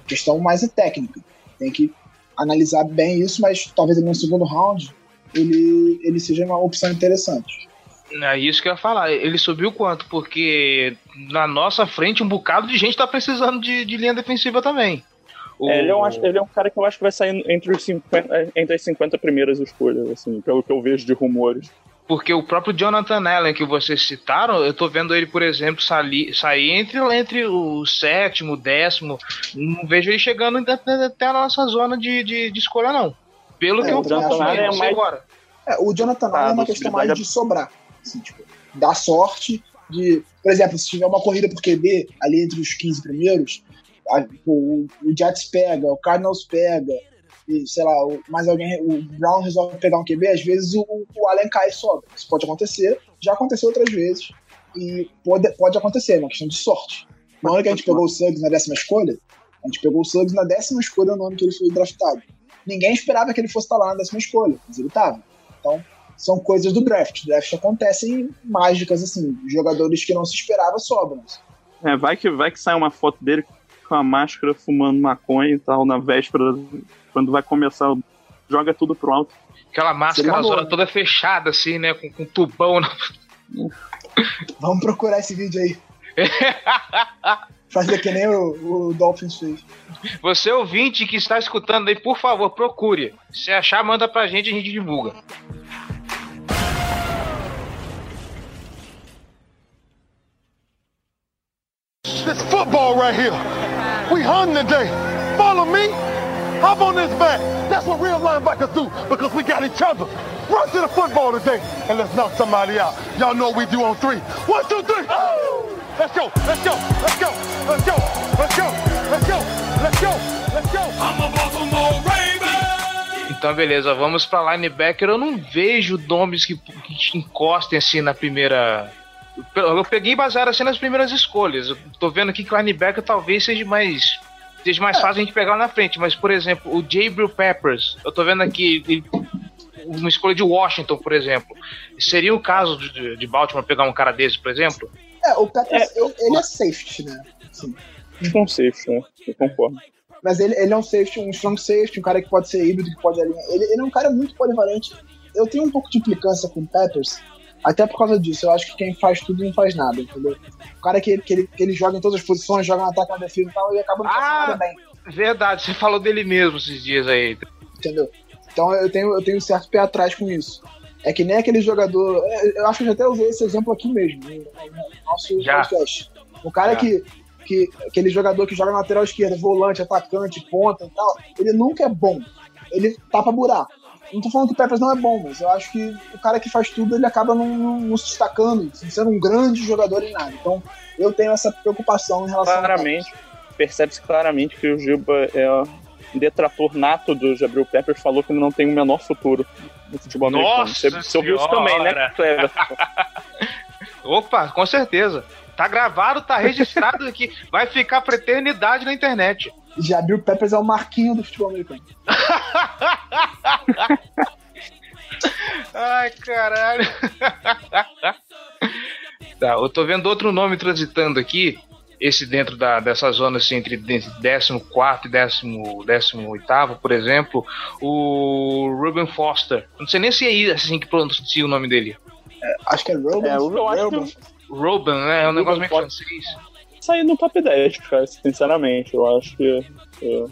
A questão mais é técnica. Tem que analisar bem isso, mas talvez no segundo round ele, ele seja uma opção interessante. É isso que eu ia falar. Ele subiu quanto? Porque na nossa frente um bocado de gente está precisando de, de linha defensiva também. O... É, ele, é um, ele é um cara que eu acho que vai sair entre, os 50, entre as 50 primeiras escolhas, assim, pelo que eu vejo de rumores. Porque o próprio Jonathan Allen que vocês citaram, eu tô vendo ele, por exemplo, sair, sair entre, entre o sétimo, o décimo. Não vejo ele chegando até a nossa zona de, de, de escolha, não. Pelo é, que eu posso ver, é mais... agora. É, o Jonathan Allen é uma questão mais de sobrar. Assim, tipo, dar sorte de. Por exemplo, se tiver uma corrida por QB ali entre os 15 primeiros, o, o Jets pega, o Cardinals pega, e, sei lá, mais alguém, o Brown resolve pegar um QB, às vezes o, o Allen cai e sobe. Isso pode acontecer, já aconteceu outras vezes, e pode, pode acontecer, é uma questão de sorte. No ano que a gente pegou o Suggs na décima escolha, a gente pegou o Suggs na décima escolha no ano que ele foi draftado. Ninguém esperava que ele fosse estar lá na décima escolha, mas ele estava. Então, são coisas do draft. Draft acontecem mágicas, assim, jogadores que não se esperava sobram. É, vai que, vai que sai uma foto dele com a máscara fumando maconha e tal, na véspera, quando vai começar, joga tudo pro alto. Aquela máscara zona toda fechada, assim, né? Com, com tubão. Na... Vamos procurar esse vídeo aí. Fazer que nem o, o Dolphins fez. Você ouvinte que está escutando aí, por favor, procure. Se achar, manda pra gente e a gente divulga. This football right here. We hung today. Follow me. Hop on this back. That's what real linebackers do because we got each other. Run to the football today and let's knock somebody out. Y'all know what we do on three. One, two, three. Oh! Let's go. Let's go. Let's go. Let's go. Let's go. Let's go. Let's go. Let's go. I'm a Baltimore Raven. Então, beleza, vamos para linebacker. Eu não vejo nomes que, que encostem assim na primeira eu peguei baseado assim nas primeiras escolhas. Eu tô vendo aqui que o linebacker talvez seja mais seja mais é. fácil a gente pegar lá na frente, mas por exemplo, o Jabril Peppers, eu tô vendo aqui ele, uma escolha de Washington, por exemplo. Seria o caso de, de Baltimore pegar um cara desse, por exemplo? É, o Peppers, é, ele é safety, né? Sim. É um safety, né? Eu concordo. Mas ele, ele é um safety, um strong safety, um cara que pode ser híbrido, que pode alinhar. Ele, ele é um cara muito polivalente. Eu tenho um pouco de implicância com o Peppers, até por causa disso, eu acho que quem faz tudo não faz nada, entendeu? O cara que, que, ele, que ele joga em todas as posições, joga no ataque, na defesa e tal, ele acaba não fazendo ah, nada bem. Verdade, você falou dele mesmo esses dias aí. Entendeu? Então eu tenho, eu tenho um certo pé atrás com isso. É que nem aquele jogador. É, eu acho que eu já até usei esse exemplo aqui mesmo, no nosso já. podcast. O cara que, que. Aquele jogador que joga na lateral esquerda, volante, atacante, ponta e tal, ele nunca é bom. Ele tapa buraco. Não tô falando que o Peppers não é bom, mas eu acho que o cara que faz tudo, ele acaba não, não, não se destacando, sendo um grande jogador em nada. Então, eu tenho essa preocupação em relação claramente, Percebe-se claramente que o Gilba é um detrator nato do Gabriel Peppers, falou que ele não tem o menor futuro no futebol americano. Você, você ouviu isso também, né, Cleber? Opa, com certeza. Tá gravado, tá registrado aqui. Vai ficar pra eternidade na internet. Jabril Peppers é o marquinho do futebol americano. Ai, caralho. tá, eu tô vendo outro nome transitando aqui. Esse dentro da, dessa zona assim, entre 14 e 18, por exemplo, o Ruben Foster. Não sei nem se é assim que pronuncia o nome dele. É, acho que é Ruben. É, Ruben. Ruben, né? É um negócio meio francês sair no top 10, cara, sinceramente. Eu acho que. É,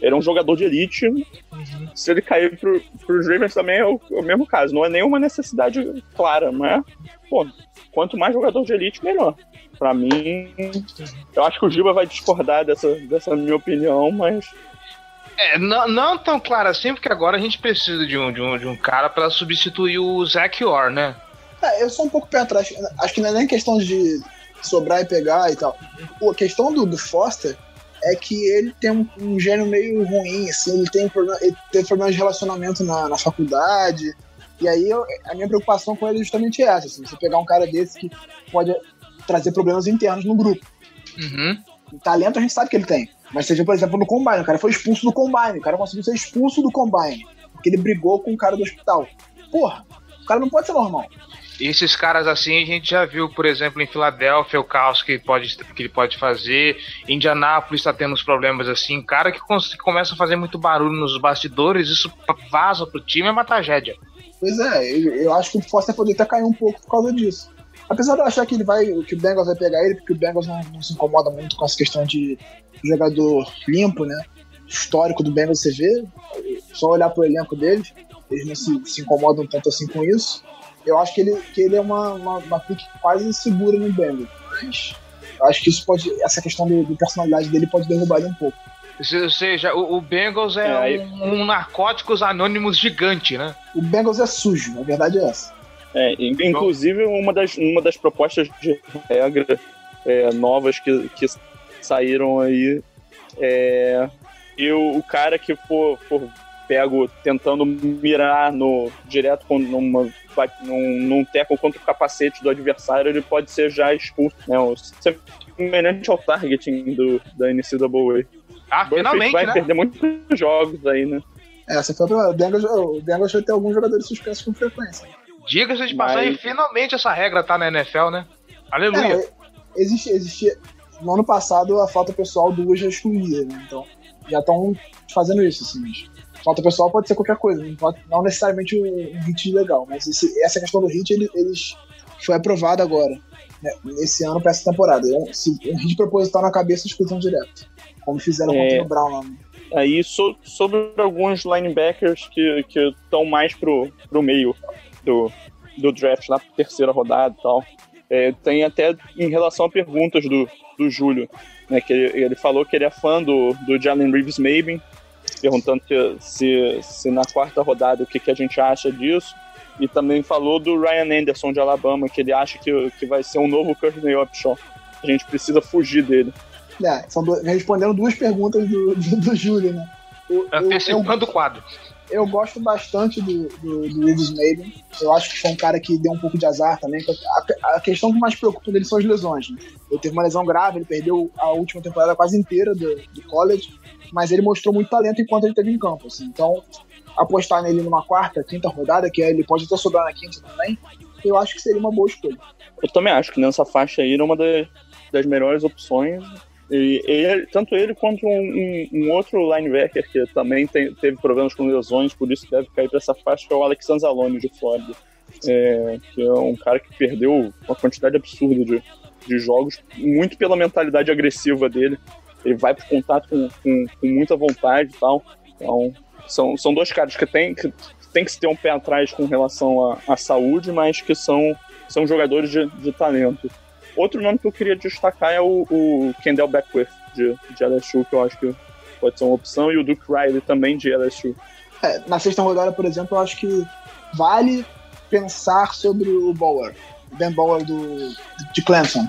ele é um jogador de elite. Uhum. Se ele cair pro, pros Ravens também é o, é o, mesmo caso. Não é nenhuma necessidade clara, mas, pô, quanto mais jogador de elite, melhor. Pra mim, eu acho que o Giba vai discordar dessa, dessa minha opinião, mas. É, não, não tão claro assim, porque agora a gente precisa de um, de um, de um cara para substituir o Zach Orr, né? É, eu sou um pouco pé atrás. Acho que não é nem questão de sobrar e pegar e tal. a questão do, do Foster é que ele tem um, um gênio meio ruim, assim, ele tem problema, ele teve problemas de relacionamento na, na faculdade. E aí eu, a minha preocupação com ele é justamente essa, assim, você pegar um cara desse que pode trazer problemas internos no grupo. Uhum. O talento a gente sabe que ele tem. Mas seja, por exemplo, no Combine, o cara foi expulso do Combine, o cara conseguiu ser expulso do Combine, porque ele brigou com o cara do hospital. Porra, o cara não pode ser normal. Esses caras assim a gente já viu, por exemplo, em Filadélfia, o caos que, pode, que ele pode fazer. Indianápolis está tendo uns problemas assim. Cara que, que começa a fazer muito barulho nos bastidores, isso vaza pro time, é uma tragédia. Pois é, eu, eu acho que o Foster poderia até cair um pouco por causa disso. Apesar de eu achar que ele vai, que o Bengals vai pegar ele, porque o Bengals não, não se incomoda muito com essa questão de jogador limpo, né? Histórico do Bengals você vê, só olhar pro elenco deles, eles não se, se incomodam tanto assim com isso eu acho que ele, que ele é uma, uma, uma pick quase segura no Bengals. Mas eu acho que isso pode. Essa questão de, personalidade dele pode derrubar ele um pouco. Ou seja, o, o Bengals é, é um, um, narcóticos anônimos gigante, né? O Bengals é sujo, a verdade é essa. É, inclusive uma das, uma das propostas de regra é, novas que, que saíram aí é e o, o cara que for, for pego tentando mirar no direto com numa, num, num teco contra o capacete do adversário, ele pode ser já expulso. Né? Semelhante ao targeting do, da NCAA. Ah, finalmente, vai né? perder muitos jogos aí, né? É, você foi pra. O Bengals, o Bengals vai ter alguns jogadores suspensos com frequência. Diga-se de passagem, Mas- finalmente essa regra tá na NFL, né? Aleluia. É, existe, existe. No ano passado a falta pessoal duas já excluía, né? Então já estão fazendo isso, assim. Falta pessoal pode ser qualquer coisa, não, necessariamente um, hit legal. Mas esse- essa questão do hit, ele, eles foi aprovada agora, né, nesse ano pra essa temporada. Um, se, um hit proposital na cabeça, exclusão direto. Como fizeram É. contra o Brown lá. né? Aí so- sobre alguns linebackers que estão mais pro, pro meio do, do draft, na terceira rodada e tal. É, tem até em relação a perguntas do, do Júlio, né, que ele, ele falou que ele é fã do, do Jalen Reeves Maben, perguntando que- se, se na quarta rodada o que, que a gente acha disso. E também falou do Ryan Anderson de Alabama, que ele acha que, que vai ser um novo Courtney Upshaw. A gente precisa fugir dele. É, são respondendo duas perguntas do, do, do Júlio, né? Eu, Antecipando o quadro. eu gosto bastante do, do, do Reeves Maben. Eu acho que foi um cara que deu um pouco de azar também. A, a questão que mais preocupa dele são as lesões. Né? Ele teve uma lesão grave, ele perdeu a última temporada quase inteira do, do college, mas ele mostrou muito talento enquanto ele esteve em campo. assim. Então, apostar nele numa quarta, quinta rodada, que ele pode até sobrar na quinta também, eu acho que seria uma boa escolha. Eu também acho que nessa faixa aí era uma das, das melhores opções. E ele, tanto ele quanto um, um- um outro linebacker que também tem- teve problemas com lesões, por isso deve cair para essa faixa, que é o Alex Anzalone de Flórida. É, que é um cara que perdeu uma quantidade absurda de, de jogos, muito pela mentalidade agressiva dele. Ele vai pro contato com, com, com muita vontade e tal. Então, são, são dois caras que tem que, tem que se ter um pé atrás com relação à, à saúde, mas que são, são jogadores de, de talento. Outro nome que eu queria destacar é o, o Kendall Beckwith, de, de LSU, que eu acho que pode ser uma opção, e o Duke Riley também de LSU. É, na sexta rodada, por exemplo, eu acho que vale pensar sobre o Bower, Ben Bower do, de Clemson,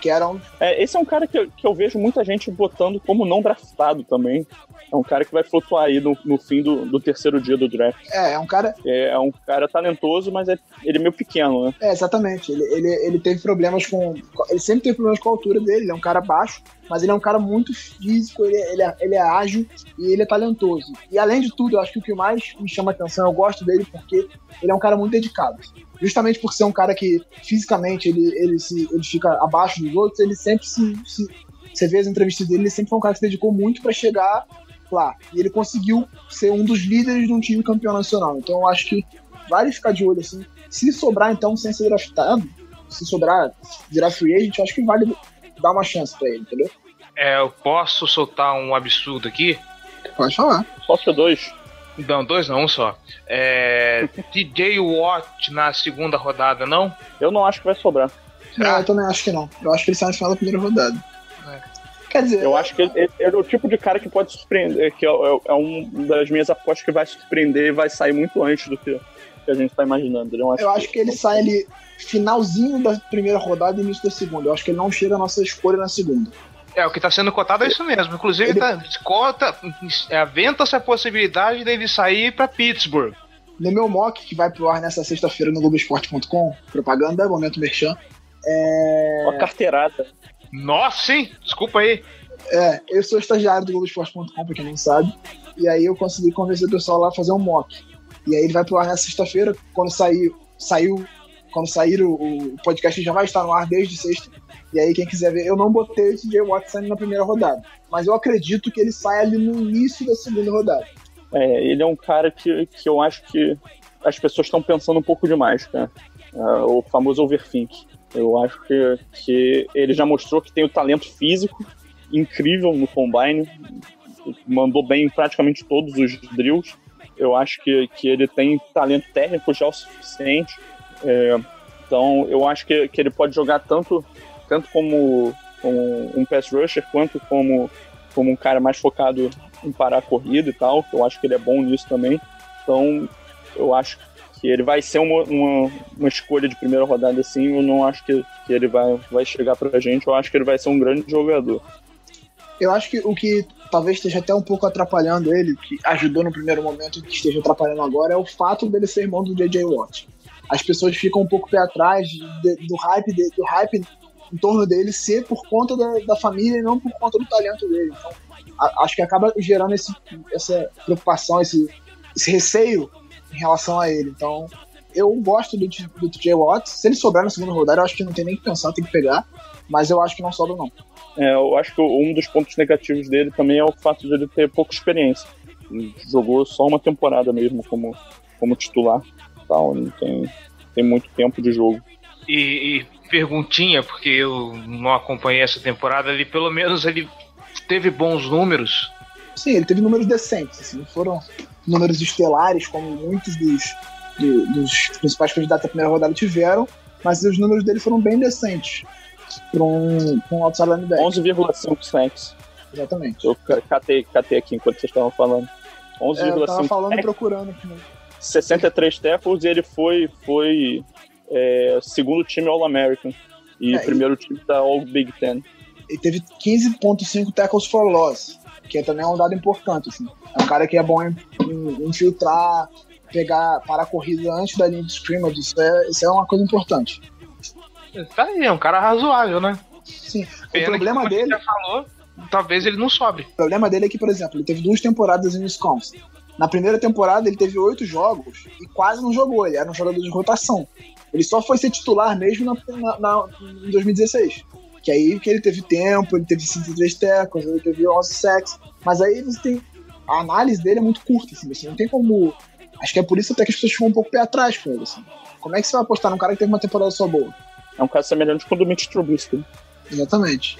que É, esse é um cara que, eu- que eu vejo muita gente botando como não draftado também. É um cara que vai flutuar aí no, no fim do, do terceiro dia do draft. É, é um cara. É, é um cara talentoso, mas é, ele é meio pequeno, né? É, exatamente. Ele, ele, ele teve problemas com. Ele sempre teve problemas com a altura dele, ele é um cara baixo, mas ele é um cara muito físico, ele, é- ele, é, ele é ágil e ele é talentoso. E além de tudo, eu acho que o que mais me chama atenção, eu gosto dele porque ele é um cara muito dedicado. Justamente por ser um cara que fisicamente ele, ele, se, ele fica abaixo dos outros, ele sempre se, se. Você vê as entrevistas dele, ele sempre foi um cara que se dedicou muito para chegar lá. E ele conseguiu ser um dos líderes de um time campeão nacional. Então eu acho que vale ficar de olho assim. Se sobrar, então, sem ser draftado, se sobrar, virar free agent, eu acho que vale dar uma chance pra ele, entendeu? É, eu posso soltar um absurdo aqui? Pode falar. Só que dois. Não, dois não, um só. É, TJ Watt na segunda rodada, não? Eu não acho que vai sobrar. Não, Ah. eu também acho que não. Eu acho que ele sai no final da primeira rodada. Quer dizer, Eu acho que ele, ele é o tipo de cara que pode surpreender, que é, é, é um das minhas apostas que vai surpreender e vai sair muito antes do que, que a gente tá imaginando. Eu acho, eu acho que ele sai ali finalzinho da primeira rodada e início da segunda. Eu acho que ele não chega à nossa escolha na segunda. É, o que tá sendo cotado é isso mesmo. Inclusive, Ele- tá, cota, é, aventa-se a possibilidade dele sair pra Pittsburgh. No meu mock, que vai pro ar nessa sexta-feira no Globoesporte.com, propaganda, momento merchan, é... uma carteirada. Nossa, hein? Desculpa aí. É, eu sou estagiário do Globoesporte.com, pra quem não sabe. E aí eu consegui convencer o pessoal lá a fazer um mock. E aí ele vai pro ar nessa sexta-feira, quando sair, saiu, quando sair o, o podcast já vai estar no ar desde sexta. E aí quem quiser ver, eu não botei Jay Watt saindo na primeira rodada. Mas eu acredito que ele sai ali no início da segunda rodada. É, ele é um cara que, que eu acho que as pessoas estão pensando um pouco demais, cara. É, o famoso overthink. Eu acho que, que ele já mostrou que tem o talento físico incrível no combine, mandou bem em praticamente todos os drills. Eu acho que, que ele tem talento técnico já o suficiente. É, então, eu acho que, que ele pode jogar tanto, tanto como, como um pass rusher, quanto como, como um cara mais focado em parar a corrida e tal. Eu acho que ele é bom nisso também. Então, eu acho que ele vai ser uma, uma, uma escolha de primeira rodada assim. Eu não acho que, que ele vai, vai chegar pra gente. Eu acho que ele vai ser um grande jogador. Eu acho que o que talvez esteja até um pouco atrapalhando ele, que ajudou no primeiro momento e que esteja atrapalhando agora, é o fato dele ser irmão do J.J. Watt. As pessoas ficam um pouco pé atrás de- do hype de- do hype em torno dele ser por conta da, da família e não por conta do talento dele. Então, a- acho que acaba gerando esse, essa preocupação, esse, esse receio em relação a ele. Então, eu gosto do, do TJ Watts. Se ele sobrar na segunda rodada, eu acho que não tem nem que pensar, tem que pegar. Mas eu acho que não sobra, não. É, eu acho que um dos pontos negativos dele também é o fato de ele ter pouca experiência. Ele jogou só uma temporada mesmo como, como titular. Tal, não tem, tem muito tempo de jogo. E, e perguntinha, porque eu não acompanhei essa temporada, ele pelo menos ele teve bons números. Sim, ele teve números decentes, assim, não foram números estelares como muitos dos, dos principais candidatos da primeira rodada tiveram, mas os números dele foram bem decentes para um, um outside linebacker. 11,5 sacks. Exatamente. Eu catei, catei aqui enquanto vocês estavam falando. 11,5 é, eu tava falando e procurando aqui. 63 tackles e ele foi, foi é, segundo time All-American e é, primeiro e... time da All Big Ten. Ele teve 15.5 tackles for loss, que é também um dado importante. Assim. É um cara que é bom em, em infiltrar, pegar, parar a corrida antes da linha de scrimmage, isso é, isso é uma coisa importante. Tá aí, é um cara razoável, né? Sim. Pena o problema que, dele. Já falou, talvez ele não sobe. O problema dele é que, por exemplo, ele teve duas temporadas em Wisconsin. Na primeira temporada ele teve oito jogos e quase não jogou. Ele era um jogador de rotação. Ele só foi ser titular mesmo na, na, na, em 2016. Que aí que ele teve tempo, ele teve 53 tecos, ele teve 11 sacks. Mas aí você tem. A análise dele é muito curta, assim, assim, não tem como. Acho que é por isso até que as pessoas ficam um pouco pé atrás com ele. Assim. Como é que você vai apostar num cara que teve uma temporada só boa? É um caso semelhante com o do Mitch Trubisky. Exatamente.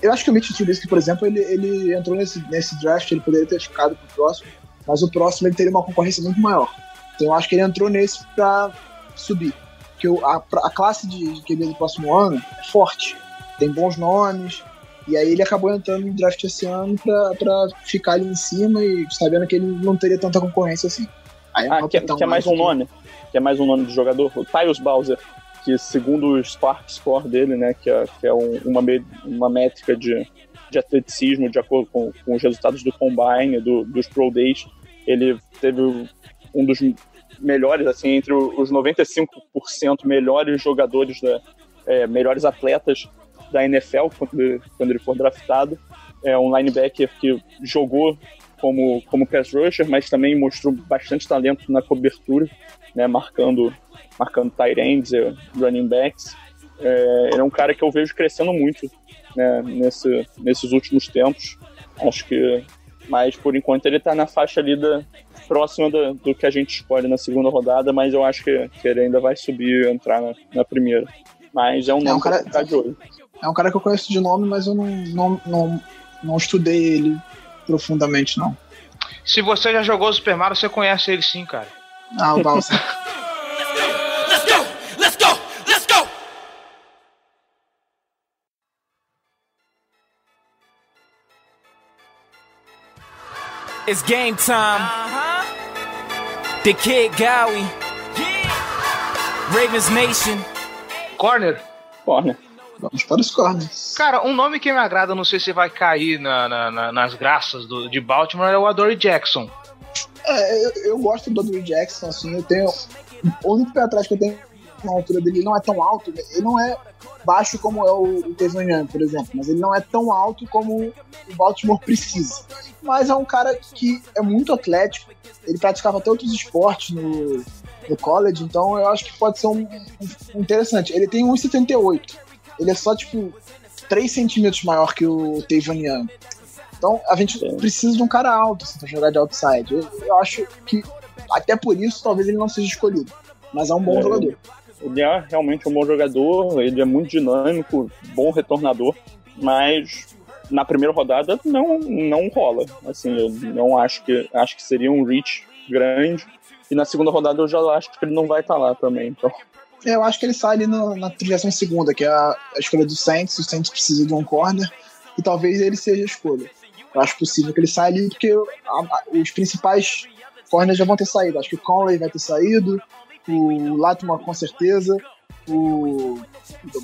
Eu acho que o Mitch Trubisky, por exemplo, ele, ele entrou nesse, nesse draft, ele poderia ter ficado pro próximo, mas o próximo ele teria uma concorrência muito maior. Então eu acho que ele entrou nesse pra subir. Porque a, a classe de, de QB do próximo ano é forte, tem bons nomes, e aí ele acabou entrando no draft esse ano pra, pra ficar ali em cima e sabendo que ele não teria tanta concorrência assim. Aí, ah, quer, quer mais um nome? Quer mais um nome de jogador? O Tyus Bowser que segundo o Spark Score dele, né, que é, que é um, uma, uma métrica de, de atleticismo de acordo com, com os resultados do Combine, do, dos Pro Days, ele teve um dos melhores, assim, entre os 95% melhores jogadores, da, é, melhores atletas da NFL quando, quando ele for draftado. É um linebacker que jogou como, como pass rusher, mas também mostrou bastante talento na cobertura, né, marcando marcando tight ends, running backs. É, ele é um cara que eu vejo crescendo muito né, nesse, nesses últimos tempos. Acho que, mas por enquanto ele está na faixa ali da, próxima da, do que a gente escolhe na segunda rodada, mas eu acho que, que ele ainda vai subir e entrar na, na, primeira. Mas é um nome é um cara, tá de olho. É um cara que eu conheço de nome, mas eu não, não, não, não estudei ele profundamente, não. Se você já jogou Super Mario, você conhece ele sim, cara. Ah, o Bowser. It's game time. Uh-huh. The Kid Gowie. Yeah. Ravens Nation. Corner. Corner. Vamos para os corners. Cara, um nome que me agrada, não sei se vai cair na, na, na, nas graças do, de Baltimore, é o Adore Jackson. É, eu, eu gosto do Adore Jackson, assim, eu tenho. O único pé atrás que eu tenho na altura dele não é tão alto, ele não é baixo como é o, o Young, por exemplo, mas ele não é tão alto como o Baltimore precisa. Mas é um cara que é muito atlético, ele praticava até outros esportes no, no college, então eu acho que pode ser um, um interessante. Ele tem 1,78, ele é só tipo 3 centímetros maior que o Tavion Young. Então a gente precisa de um cara alto assim, pra jogar de outside. Eu, eu acho que até por isso talvez ele não seja escolhido, mas é um bom é. jogador. Ele é realmente um bom jogador, ele é muito dinâmico, bom retornador, mas na primeira rodada não, não rola. Assim, eu não acho que acho que seria um reach grande. E na segunda rodada eu já acho que ele não vai estar tá lá também. Então. Eu acho que ele sai ali no, na trilhação segunda, que é a, a, escolha do Saints. O Saints precisa de um corner e talvez ele seja a escolha. Eu acho possível que ele saia ali, porque a, a, os principais corners já vão ter saído. Acho que o Conley vai ter saído, o Latmore com certeza, o.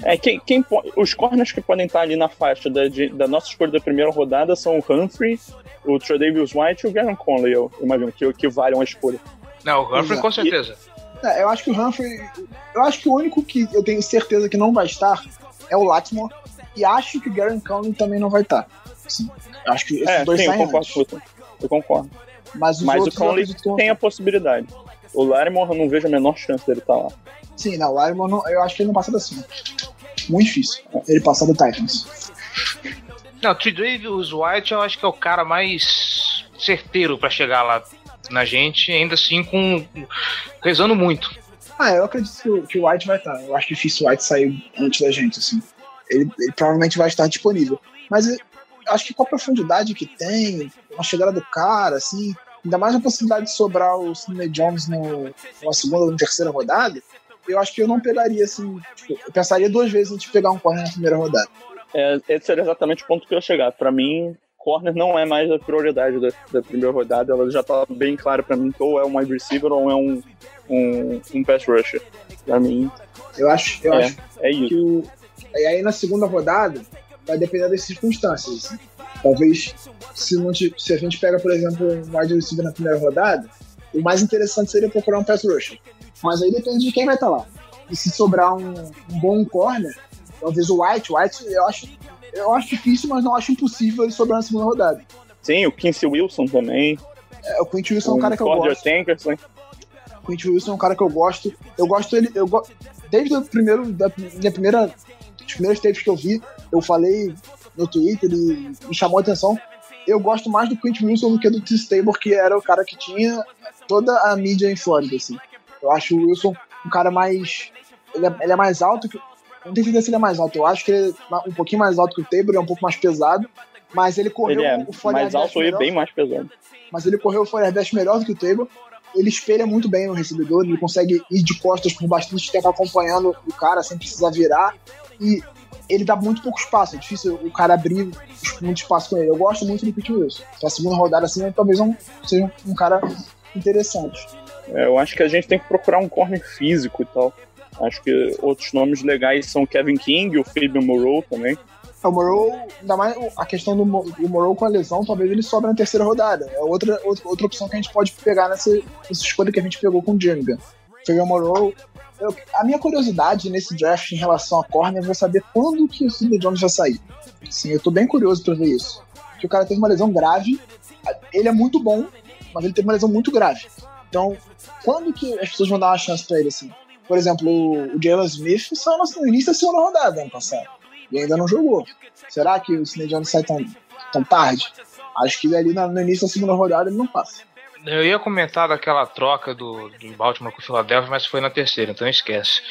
É, quem, quem, os corners que podem estar ali na faixa da, de, da nossa escolha da primeira rodada são o Humphrey, o Tredavious White e o Garen Conley, eu imagino, que, que valham a escolha. Não, o Humphrey Exato. com certeza. É, eu acho que o Humphrey. Eu acho que o único que eu tenho certeza que não vai estar é o Latmore. E acho que o Garen Conley também não vai estar. Sim, acho que esses é, dois sim, saem eu concordo, eu concordo. Mas, Mas o Conley tem a possibilidade. O Larimore eu não vejo a menor chance dele estar tá lá. Sim, não, o Larimore não, eu acho que ele não passa da cima. Muito difícil ele passar do Titans. Não, Tredavious White eu acho que é o cara mais certeiro para chegar lá na gente, ainda assim com rezando muito. Ah, eu acredito que o White vai estar. Eu acho difícil o White sair antes da gente, assim. Ele, ele provavelmente vai estar disponível. Mas acho que com a profundidade que tem, a chegada do cara, assim, ainda mais a possibilidade de sobrar o Sidney Jones no, numa segunda ou terceira rodada, eu acho que eu não pegaria, assim, tipo, eu pensaria duas vezes antes de pegar um corner na primeira rodada. É, esse era exatamente o ponto que eu ia chegar. Para mim, corner não é mais a prioridade da, da primeira rodada, ela já tá bem clara para mim que ou é um wide receiver ou é um, um, um pass rusher. Pra mim. Eu acho, eu é, acho é isso. que o. E aí na segunda rodada, vai depender das circunstâncias. Talvez, se, não se a gente pega, por exemplo, um wide receiver na primeira rodada, o mais interessante seria procurar um pass rusher. Mas aí depende de quem vai estar lá. E se sobrar um, um bom corner, talvez o White, o White eu acho, eu acho difícil, mas não acho impossível ele sobrar na segunda rodada. Sim, o Quincy Wilson também. É, o Quincy Wilson é um cara que eu gosto. Tankerson. O Quincy Wilson é um cara que eu gosto. Eu gosto dele. Eu go... Desde o primeiro, da minha primeira, os primeiros tapes que eu vi, eu falei no Twitter, ele me chamou a atenção. Eu gosto mais do Quentin Wilson do que do T. Tabor, que era o cara que tinha toda a mídia em Flórida, assim. Eu acho o Wilson um cara mais. Ele é, ele é mais alto que. Não tenho certeza se ele é mais alto. Eu acho que ele é um pouquinho mais alto que o Tabor, é um pouco mais pesado. Mas ele correu ele é o mais alto e bem mais pesado. Mas ele correu o Feuerbest melhor do que o Tabor. Ele espelha muito bem o recebedor, ele consegue ir de costas por bastante tempo acompanhando o cara sem precisar virar. E ele dá muito pouco espaço, é difícil o cara abrir muito espaço com ele. Eu gosto muito do Pete Wilson. Pra segunda rodada assim, talvez não seja um cara interessante. É, eu acho que a gente tem que procurar um corner físico e tal. Acho que outros nomes legais são Kevin King, o Fabian Moreau também. É, o Moreau, ainda mais a questão do, Moreau com a lesão, talvez ele sobra na terceira rodada. É outra, outra, outra opção que a gente pode pegar nessa, nessa escolha que a gente pegou com o Jenga. Fabian Moreau. Eu, a minha curiosidade nesse draft em relação a corner é saber quando que o Sidney Jones vai sair. Sim, eu tô bem curioso pra ver isso. Porque o cara teve uma lesão grave, ele é muito bom, mas ele teve uma lesão muito grave. Então, quando que as pessoas vão dar uma chance pra ele, assim? Por exemplo, o, Jalen Smith saiu no início da segunda rodada ano passado. E ainda não jogou. Será que o Sidney Jones sai tão, tão tarde? Acho que ali no início da segunda rodada ele não passa. Eu ia comentar daquela troca do, do Baltimore com o Philadelphia, mas foi na terceira, então esquece.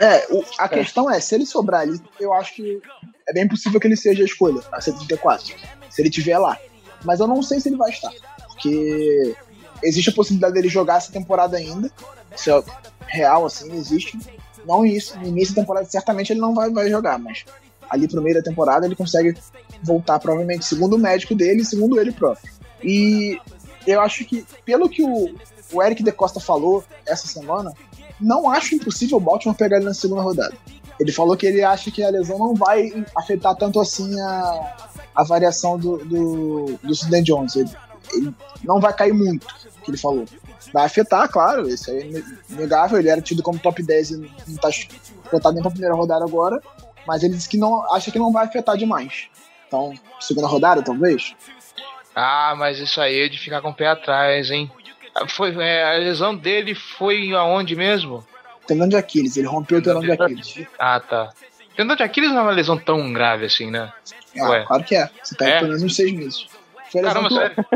É, o, a é. questão é, se ele sobrar ali, eu acho que é bem possível que ele seja a escolha, a 134. Se ele estiver lá. Mas eu não sei se ele vai estar. Porque existe a possibilidade dele jogar essa temporada ainda. Isso é real, assim, existe. Não isso, no início da temporada certamente ele não vai, vai jogar, mas ali pro meio da temporada ele consegue voltar, provavelmente, segundo o médico dele, segundo ele próprio. E eu acho que, pelo que o, o Eric De Costa falou essa semana, não acho impossível o Baltimore pegar ele na segunda rodada. Ele falou que ele acha que a lesão não vai afetar tanto assim a, a variação do, do, do Sidney Jones. Ele, ele não vai cair muito, que ele falou. Vai afetar, claro, isso aí é negável. Ele era tido como top 10 e não tá cotado nem pra primeira rodada agora. Mas ele disse que não acha que não vai afetar demais. Então, segunda rodada, talvez? Ah, mas isso aí é de ficar com o pé atrás, hein? Foi, é, a lesão dele foi aonde mesmo? Tendão de Aquiles, ele rompeu o tendão de Aquiles. Ah, tá. Tendão de Aquiles não é uma lesão tão grave assim, né? Ah, Ué. claro que é. Você tá é? pelo menos uns seis meses. Foi a lesão, Caramba,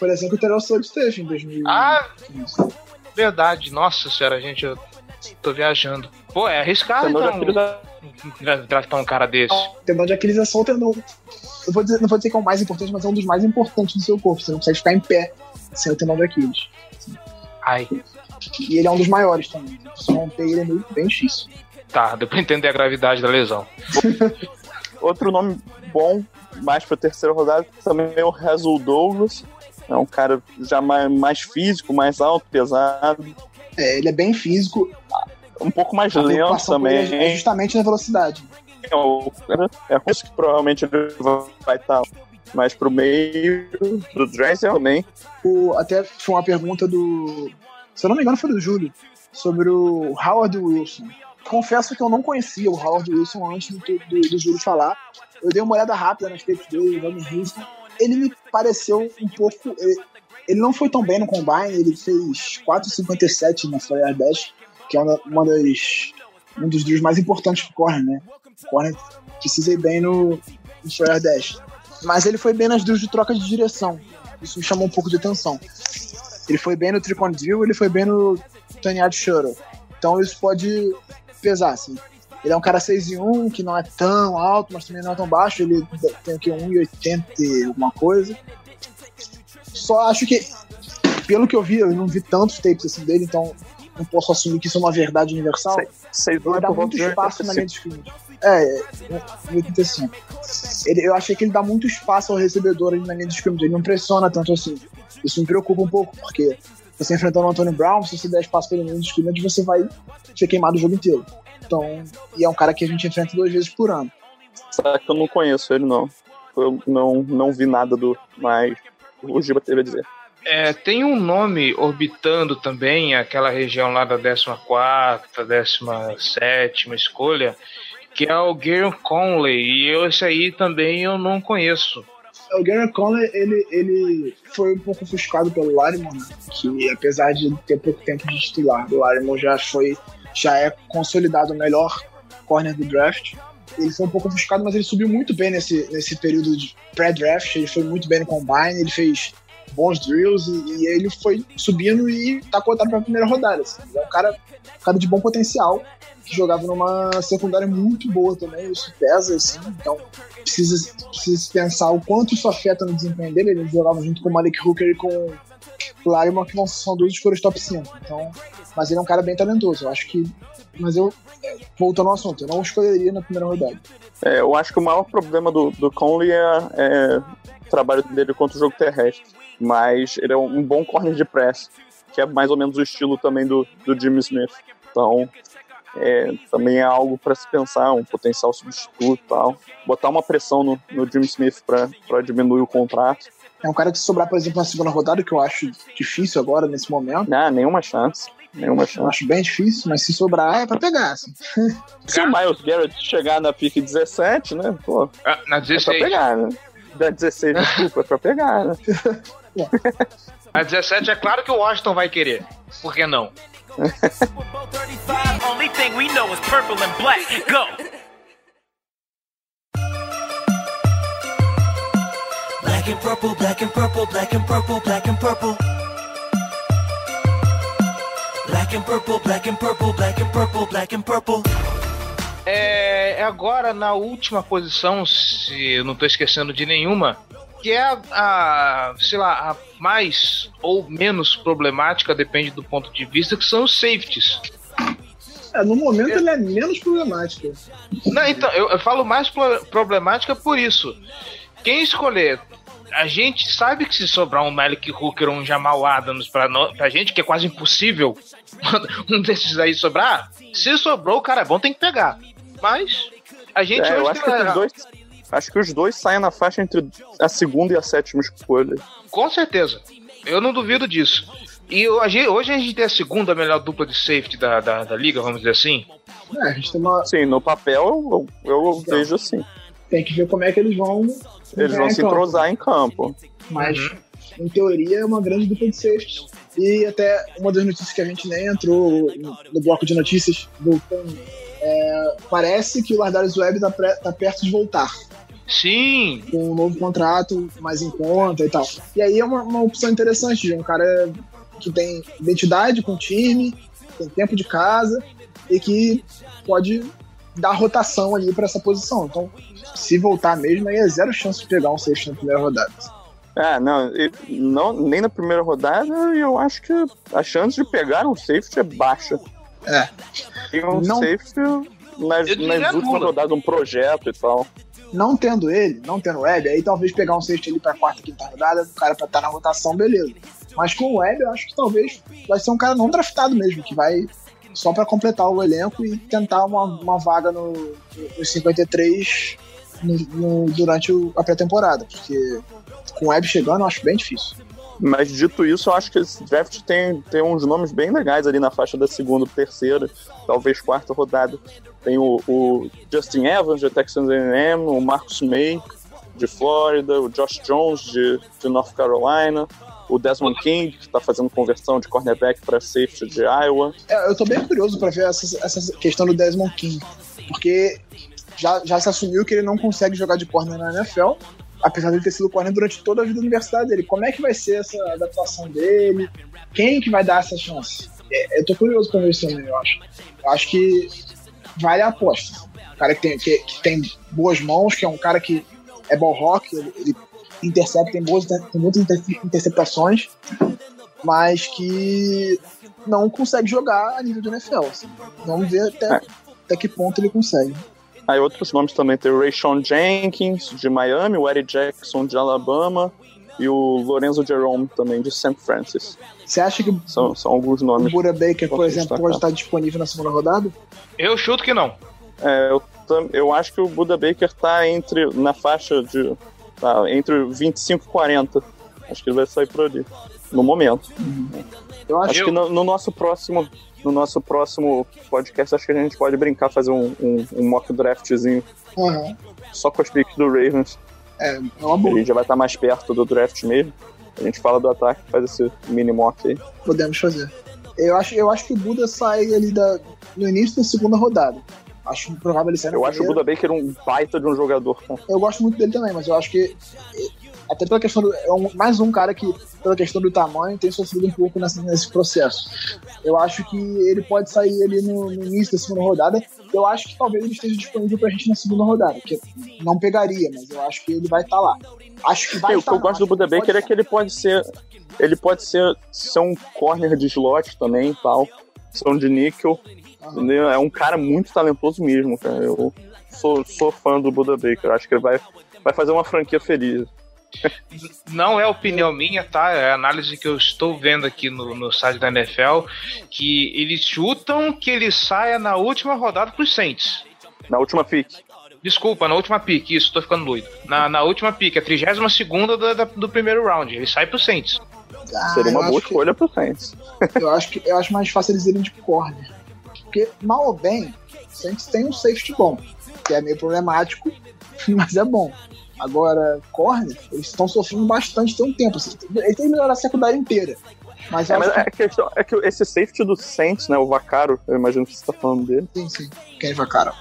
lesão que o Terrell Suggs teve em 2015. Ah, verdade. Nossa senhora, gente, eu tô viajando. Pô, é arriscado então draftar um cara desse. Tendão de Aquiles é só o tendão. Eu vou dizer, não vou dizer que é o mais importante, mas é um dos mais importantes do seu corpo. Você não consegue ficar em pé sem o tendão de Aquiles. Ai. E ele é um dos maiores também. Se romper ele é meio, bem difícil. Tá, deu pra entender a gravidade da lesão. Outro nome bom, mais pra terceira rodada, também é o Hazel Douglas. É um cara já mais, mais físico, mais alto, pesado. É, ele é bem físico. Um pouco mais lento também. É justamente na velocidade. É, é isso que provavelmente ele vai estar mais pro meio do Dressel também. O, até foi uma pergunta do. Se eu não me engano, foi do Júlio, sobre o Howard Wilson. Confesso que eu não conhecia o Howard Wilson antes do, do, do Júlio falar. Eu dei uma olhada rápida nas tapes dele, do Houston. Ele me pareceu um pouco. Ele, ele não foi tão bem no combine, ele fez 4,57 na Flyer Dash, que é uma, uma das, um dos drills mais importantes pro corner, né? O corner precisa ir bem no, no Flyer Dash. Mas ele foi bem nas drills de troca de direção. Isso me chamou um pouco de atenção. Ele foi bem no Tricon Drill, ele foi bem no Tanyard Shuttle. Então isso pode pesar, assim. Ele é um cara 6 e 1, que não é tão alto, mas também não é tão baixo. Ele tem aqui 1,80 e alguma coisa. Só acho que, pelo que eu vi, eu não vi tantos tapes assim dele, então não posso assumir que isso é uma verdade universal. Sei, ele dá muito espaço na linha de scrimmage. É, 85. Ele, eu achei que ele dá muito espaço ao recebedor ali na linha de scrimmage. Ele não pressiona tanto assim. Isso me preocupa um pouco, porque você enfrentando o Antônio Brown, se você der espaço pelo menos de scrimmage, você vai ser queimado o jogo inteiro. Então, e é um cara que a gente enfrenta duas vezes por ano. Sabe que eu não conheço ele, não. Eu não, não vi nada do. Mas o Giba teve a dizer. É, tem um nome orbitando também aquela região lá da 14, 17 escolha, que é o Gary Conley, e esse aí também eu não conheço. O Gary Conley, ele, ele foi um pouco ofuscado pelo Larimore, né? que apesar de ter pouco tempo de titular, o Larimore já foi, já é consolidado o melhor corner do draft. Ele foi um pouco ofuscado, mas ele subiu muito bem nesse, nesse período de pré-draft, ele foi muito bem no combine, ele fez bons drills e, e ele foi subindo e tá cotado pra primeira rodada. Assim. É um cara, um cara de bom potencial, que jogava numa secundária muito boa também, isso pesa, assim, então precisa, precisa pensar o quanto isso afeta no desempenho dele. Ele jogava junto com o Malik Hooker e com o Larimer, que são duas escolhas top 5. Então, mas ele é um cara bem talentoso. Eu acho que. Mas eu, voltando ao assunto, eu não escolheria na primeira rodada. É, eu acho que o maior problema do, do Conley é, é o trabalho dele contra o jogo terrestre. Mas ele é um bom corner de press, que é mais ou menos o estilo também do, do Jimmy Smith. Então, é, também é algo para se pensar, um potencial substituto e tal. Botar uma pressão no, no Jim Smith para diminuir o contrato. É um cara que sobrar, por exemplo, na segunda rodada, que eu acho difícil agora, nesse momento. Não, nenhuma chance. Nenhuma chance. Eu acho bem difícil, mas se sobrar é pra pegar. Assim. Se o Miles Garrett chegar na pique 17, né? Pô, Ah, na 16. é pra pegar, né? Da 16, desculpa, é pra pegar, né? A 17 é claro que o Washington vai querer. Por que não? Super Bowl 35. Only thing we know is purple and black. Go. Black and purple, black and purple, black and purple, black and purple. Black and purple, black and purple, black and purple, black and purple. É, é agora na última posição, se eu não tô esquecendo de nenhuma, que é a, a, sei lá, a mais ou menos problemática, depende do ponto de vista, que são os safeties. É, no momento ele é menos problemático. Não, então, eu, eu falo mais pro- problemática por isso. Quem escolher, a gente sabe que se sobrar um Malik Hooker ou um Jamal Adams pra, no, pra gente, que é quase impossível um desses aí sobrar, se sobrou, o cara é bom, tem que pegar. Mas a gente É, eu hoje acho que dois. Acho que os dois saem na faixa entre a segunda e a sétima escolha. Com certeza. Eu não duvido disso. E hoje, hoje a gente tem a segunda melhor dupla de safety da, da, da liga, vamos dizer assim. É, a gente tem, uma, Sim, no papel eu, eu Então. vejo assim. Tem que ver como é que eles vão. Eles vão se campo. entrosar em campo. Mas, em teoria, é uma grande dupla de safeties. E até uma das notícias que a gente nem entrou no bloco de notícias, voltando, é, parece que o Lardarius Webb tá, pré- tá perto de voltar. Sim, com um novo contrato mais em conta e tal. E aí é uma, uma opção interessante de um cara que tem identidade com o time, tem tempo de casa e que pode dar rotação ali para essa posição. Então, se voltar mesmo, aí é zero chance de pegar um safety na primeira rodada. Ah, não, e- não, nem na primeira rodada eu acho que a chance de pegar um safety é baixa. É. Tem um Não- safety nas, nas últimas rodadas, um projeto e tal. Não tendo ele, não tendo o Web, aí talvez pegar um safety ali para quarta, quinta rodada, o cara para estar na rotação, beleza. Mas com o Web, eu acho que talvez vai ser um cara não draftado mesmo, que vai só para completar o elenco e tentar uma, uma vaga no, no 53 no- no- durante o- a pré-temporada, porque com o Web chegando eu acho bem difícil. Mas dito isso, eu acho que esse draft tem, tem uns nomes bem legais ali na faixa da segunda, terceira, talvez quarta rodada. Tem o, o Justin Evans, de Texas A&M, o Marcus May, de Flórida, o Josh Jones, de, de North Carolina. o Desmond King, que tá fazendo conversão de cornerback para safety de Iowa. É, eu tô bem curioso pra ver essa, essa questão do Desmond King, porque já, já se assumiu que ele não consegue jogar de corner na NFL, apesar de ele ter sido corner durante toda a vida da universidade dele. Como é que vai ser essa adaptação dele? Quem que vai dar essa chance? É, eu tô curioso pra ver isso também, eu acho. Eu acho que vale a aposta. Um cara que tem, que, que tem boas mãos, que é um cara que é ball rock, ele, ele intercepta, tem, boas, tem muitas inter- interceptações, mas que não consegue jogar a nível de NFL. assim. Vamos ver até, É. até que ponto ele consegue. Aí outros nomes também tem o Rayshon Jenkins, de Miami, o Eric Jackson, de Alabama, e o Lorenzo Jerome, também, de St. Francis. Você acha que São, são alguns o nomes. Buda Baker, por exemplo, destacar. pode estar disponível na segunda rodada? Eu chuto que não. É, eu, eu acho que o Buda Baker tá entre, na faixa de. Tá, entre 25 e 40. Acho que ele vai sair por ali. No momento. Eu acho Eu- que no, no nosso próximo. No nosso próximo podcast, acho que a gente pode brincar, fazer um, um, um mock draftzinho Aham. só com as picks do Ravens. É, é uma A boa. gente já vai estar mais perto do draft mesmo. A gente fala do ataque, faz esse mini mock aí. Podemos fazer. Eu acho, eu acho que o Buda sai ali da, no início da segunda rodada. Acho provável ele sair Eu acho o primeira. Buda Baker um baita de um jogador. Eu gosto muito dele também, mas eu acho que até pela questão do, é um- mais um cara que pela questão do tamanho tem sofrido um pouco nessa- nesse processo. Eu acho que ele pode sair ali no, no início da segunda rodada. Eu acho que talvez ele esteja disponível pra gente na segunda rodada, que não pegaria, mas eu acho que ele vai estar lá. Acho que vai o que estar eu gosto do Buda Baker é que ele pode ser. Ele pode ser, ser um corner de slot também e tal. Ser um de níquel. entendeu? É um cara muito talentoso mesmo, cara. Eu sou, sou fã do Buda Baker. Acho que ele vai, vai fazer uma franquia feliz. Não é opinião minha, tá? É a análise que eu estou vendo aqui no, no site da NFL. Que eles chutam que ele saia na última rodada pros Saints. Na última pick. Desculpa, na última pick, isso, tô ficando doido. Na, na última pick, a 32 segunda do, da- do primeiro round. Ele sai pro Saints. Ah, Seria uma boa acho que- escolha pro Saints. Eu acho, que, eu acho mais fácil eles irem de corner. Porque, mal ou bem, o Saints tem um safety bom, que é meio problemático, mas é bom. Agora, corner, eles estão sofrendo bastante tem um tempo. assim, Ele tem que melhorar a secundária inteira. Mas É, mas acho a questão é que esse safety do Saints, né? O Vacaro, eu imagino que você tá falando dele. que sim, sim. Quem vai, cara?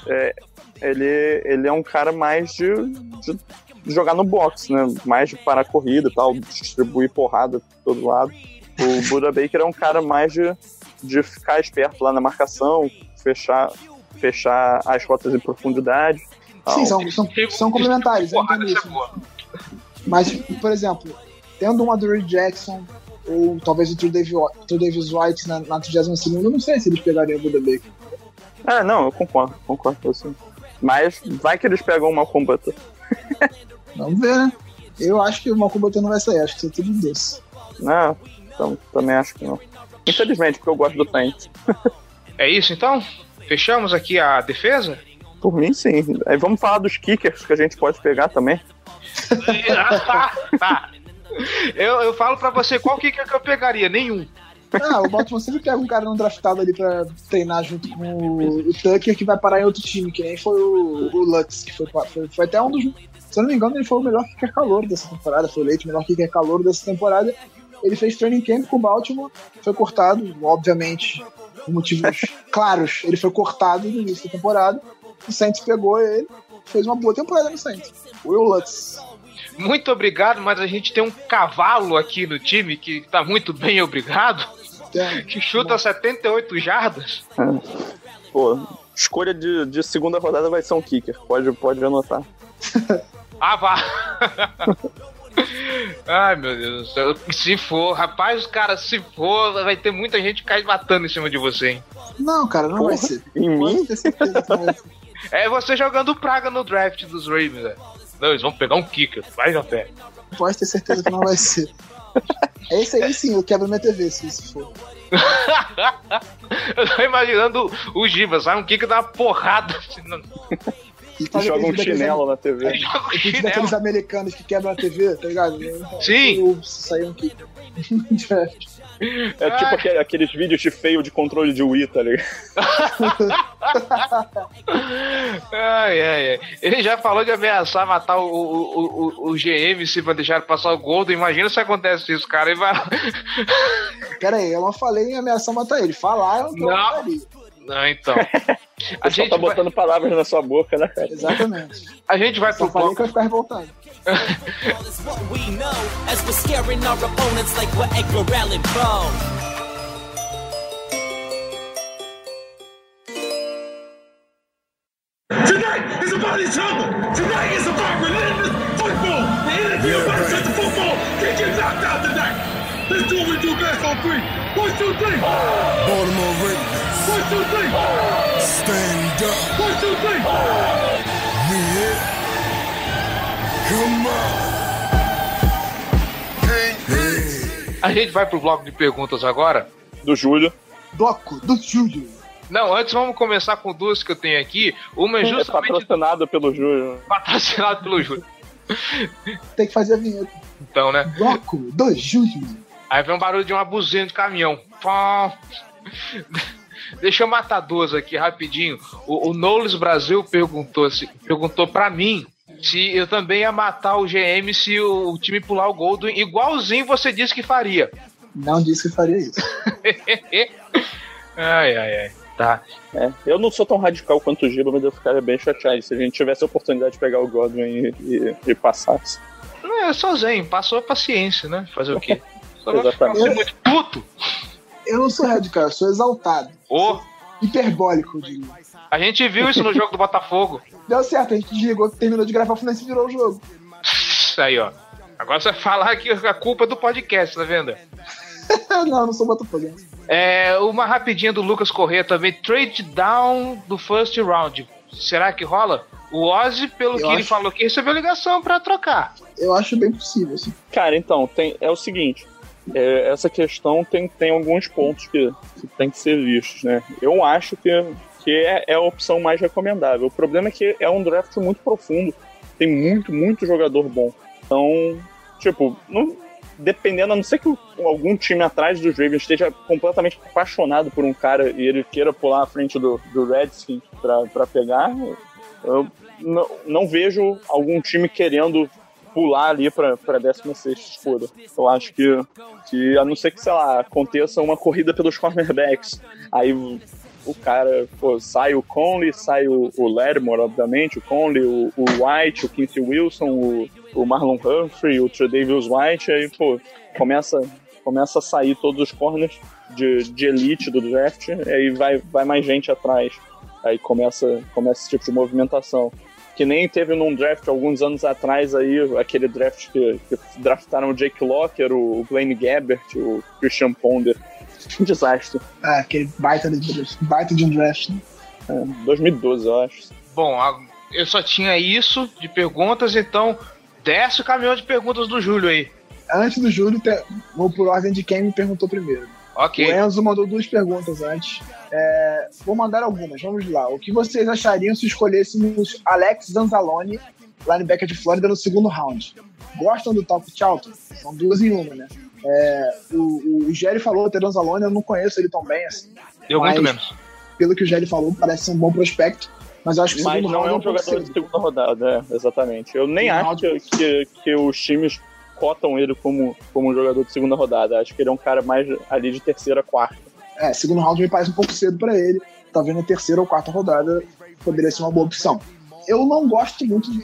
ele, ele é um cara mais de, de jogar no box, né? Mais de parar a corrida e tal, distribuir porrada por todo lado. O Buda Baker é um cara mais de, de ficar esperto lá na marcação, fechar, fechar as rotas em profundidade. Sim, são, são, são complementares, isso. Mas, por exemplo, tendo um Adore Jackson ou talvez o True Davis White na, na 32 eu não sei se eles pegariam o Buda Baker. É, não, eu concordo, concordo com você. Mas vai que eles pegam uma combata. Vamos ver, né? Eu acho que o Malcolm Butler não vai sair, acho que isso é tudo doce. Não, então, também acho que não. Infelizmente, porque eu gosto do Saints. É isso então? Fechamos aqui a defesa? Por mim, sim. Aí vamos falar dos kickers que a gente pode pegar também. Ah, tá, tá. Eu, eu falo pra você qual kicker que eu pegaria? Nenhum. Ah, o Baltimore sempre pega um cara não draftado ali pra treinar junto com o, o Tucker que vai parar em outro time, que nem foi o, o Lutz, que foi, foi, foi até um dos. Se eu não me engano, ele foi o melhor kicker calor dessa temporada, foi eleito o melhor kicker calor dessa temporada. Ele fez training camp com o Baltimore, foi cortado, obviamente, por motivos claros, ele foi cortado no início da temporada. O Saints pegou ele, fez uma boa temporada no Saints. Will Lutz. Muito obrigado, mas a gente tem um cavalo aqui no time que tá muito bem, obrigado. Tem- Que chuta 78 jardas. Pô, escolha de, de segunda rodada vai ser um kicker. Pode, pode anotar. Ah, vá. Ai, meu Deus do céu. Se for, rapaz, cara, se for, vai ter muita gente cair matando em cima de você, hein? Não, cara, não vai Porra, ser. Em mim? ter certeza que não vai ser. É você jogando praga no draft dos Ravens, velho. Não, eles vão pegar um kicker, vai na fé. Pode ter certeza que não vai ser. Esse aí sim, eu quebro minha TV se isso for. Eu tô imaginando o Giba, sai um kicker dá uma porrada. assim, não- E Joga um chinelo na TV. Ele joga chinelo. daqueles americanos que quebram a TV, tá ligado? Sim. Eu saí um kick. É tipo aquele- aqueles vídeos de feio de controle de Wii, tá ligado? Ai, ai, ai. Ele já falou de ameaçar matar o, o, o, o, GM se vai deixar passar o Golden. Imagina se acontece isso, cara. Ele vai. Pera aí, eu não falei em ameaçar matar ele. Falar eu não Não. Não, então. A Só gente, tá vai, botando palavras na sua boca, né, cara? Exatamente. a gente vai Só pro falei que bloco. eu ficar revoltado. All is what we know as we're scaring our opponents like we're Edgar Allan Poe. Tonight is about each other. Tonight is about relentless football. The energy of the football can't get knocked out tonight. Let's do what we do best on three. One, two, three. Baltimore Ravens, One, two, three. stand up. One, two, three. A gente vai pro bloco de perguntas agora. Do Júlio. Bloco do Júlio. Não, antes vamos começar com duas que eu tenho aqui. Uma é É justamente patrocinado pelo Júlio. patrocinada pelo Júlio. Tem que fazer a vinheta. Então, né? Bloco do Júlio. Aí vem um barulho de uma buzina de caminhão. Pá. Deixa eu matar duas aqui rapidinho. O, o Knowles Brasil perguntou, perguntou pra mim se eu também ia matar o GM se o, o time pular o Golden, igualzinho você disse que faria. Não disse que faria isso. ai, ai, ai. Tá. É, eu não sou tão radical quanto o Giba, mas eu ficaria bem chateado se a gente tivesse a oportunidade de pegar o Godwin e, e, e passasse. Não, é só zen, passou a paciência, né? Fazer o quê? Só Exatamente. assim muito puto. Eu não sou radical, eu sou exaltado. Ô, Hiperbólico, eu diria. a gente viu isso no jogo do Botafogo. Deu certo, a gente desligou, terminou de gravar, o Fluminense virou o jogo. Aí, ó. Agora você vai falar que a culpa é do podcast, tá vendo? não, não sou botafoguense. É, uma rapidinha do Lucas Corrêa também. Trade down do first round. Será que rola? O Ozzy, pelo Eu que ele acho- falou aqui, recebeu ligação pra trocar. Eu acho bem possível, assim. Cara, então, tem, é o seguinte. é, essa questão tem, tem alguns pontos que, que tem que ser vistos, né? Eu acho que, que é, é a opção mais recomendável. O problema é que é um draft muito profundo. Tem muito, muito jogador bom. Então, tipo, não, dependendo, a não ser que algum time atrás dos Ravens esteja completamente apaixonado por um cara e ele queira pular à frente do, do Redskins pra pegar, eu não, não vejo algum time querendo pular ali pra 16 escolha. Eu acho que, que, a não ser que, sei lá, aconteça uma corrida pelos cornerbacks, aí o, cara, pô, sai o Conley, sai o, o Lattimore, obviamente, o Conley, o, o White, o Quincy Wilson, o, o Marlon Humphrey, o Tredavious White, aí, pô, começa, começa a sair todos os corners de, de elite do draft, aí vai, vai mais gente atrás. Aí começa, começa esse tipo de movimentação que nem teve num draft alguns anos atrás aí, aquele draft que, que draftaram o Jake Locker, o Blaine Gabbert, o Christian Ponder. Um desastre. Ah, aquele baita de, baita de um draft. Né? É, 2012, eu acho. Bom, eu só tinha isso de perguntas, então desce o caminhão de perguntas do Júlio aí. Antes do Júlio, vou por ordem de quem me perguntou primeiro. Ok. O Enzo mandou duas perguntas antes. É, vou mandar algumas, vamos lá. O que vocês achariam se escolhêssemos Alex Zanzalone, linebacker de Flórida, no segundo round? Gostam do Top Charlton? São duas em uma, né? É, o, o Jerry falou até Zanzalone, eu não conheço ele tão bem, assim. Deu Mas- muito menos. Pelo que o Jerry falou, parece ser um bom prospecto, mas eu acho que o Mas não round é um jogador de segunda rodada, é, exatamente. Eu nem acho que, que, que os times cotam ele como, como um jogador de segunda rodada. Acho que ele é um cara mais ali de terceira, quarta. É, segundo round me parece um pouco cedo pra ele. Talvez na terceira ou quarta rodada poderia ser uma boa opção. Eu não gosto muito de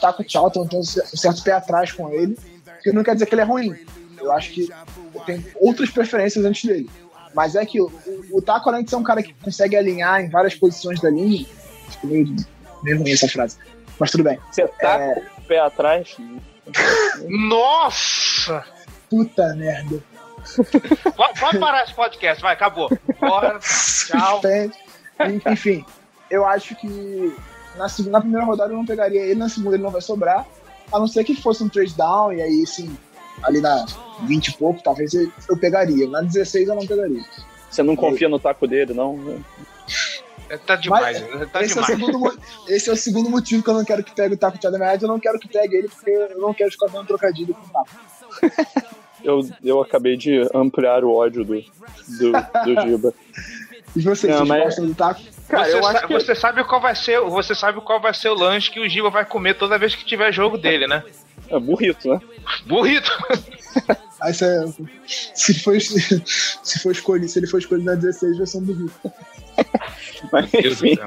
Taco Charlton, tenho um certo pé atrás com ele, porque não quer dizer que ele é ruim. Eu acho que eu tenho outras preferências antes dele. Mas é que o, o Taco, além de ser um cara que consegue alinhar em várias posições da linha, acho que meio, meio ruim essa frase, mas tudo bem. Você tá É. com o pé atrás, Nossa! Puta merda. Pode, pode parar esse podcast, vai, acabou. Bora, tchau. Enfim, eu acho que na, segunda, na primeira rodada eu não pegaria ele, na segunda ele não vai sobrar. A não ser que fosse um trade down, e aí sim, ali na 20 e pouco, talvez eu, pegaria. Na 16 eu não pegaria. você não confia no taco dele, não? Tá demais, Mas tá esse, é o demais. segundo, mo- esse é o segundo motivo que eu não quero que pegue o Taco Thiago Mads, eu não quero que pegue ele, porque eu não quero ficar dando trocadilho com o Taco. eu, eu acabei de ampliar o ódio do, do, do Giba. E vocês, Não, vocês mas- gostam do taco? Cara, você, eu sa- acho que. você sabe qual vai ser, você sabe qual vai ser o lanche que o Giba vai comer toda vez que tiver jogo dele, né? É burrito, né? Burrito. Aí você, se for, se for escolhido, se ele for escolhido na 16, vai ser um burrito. Mas, enfim.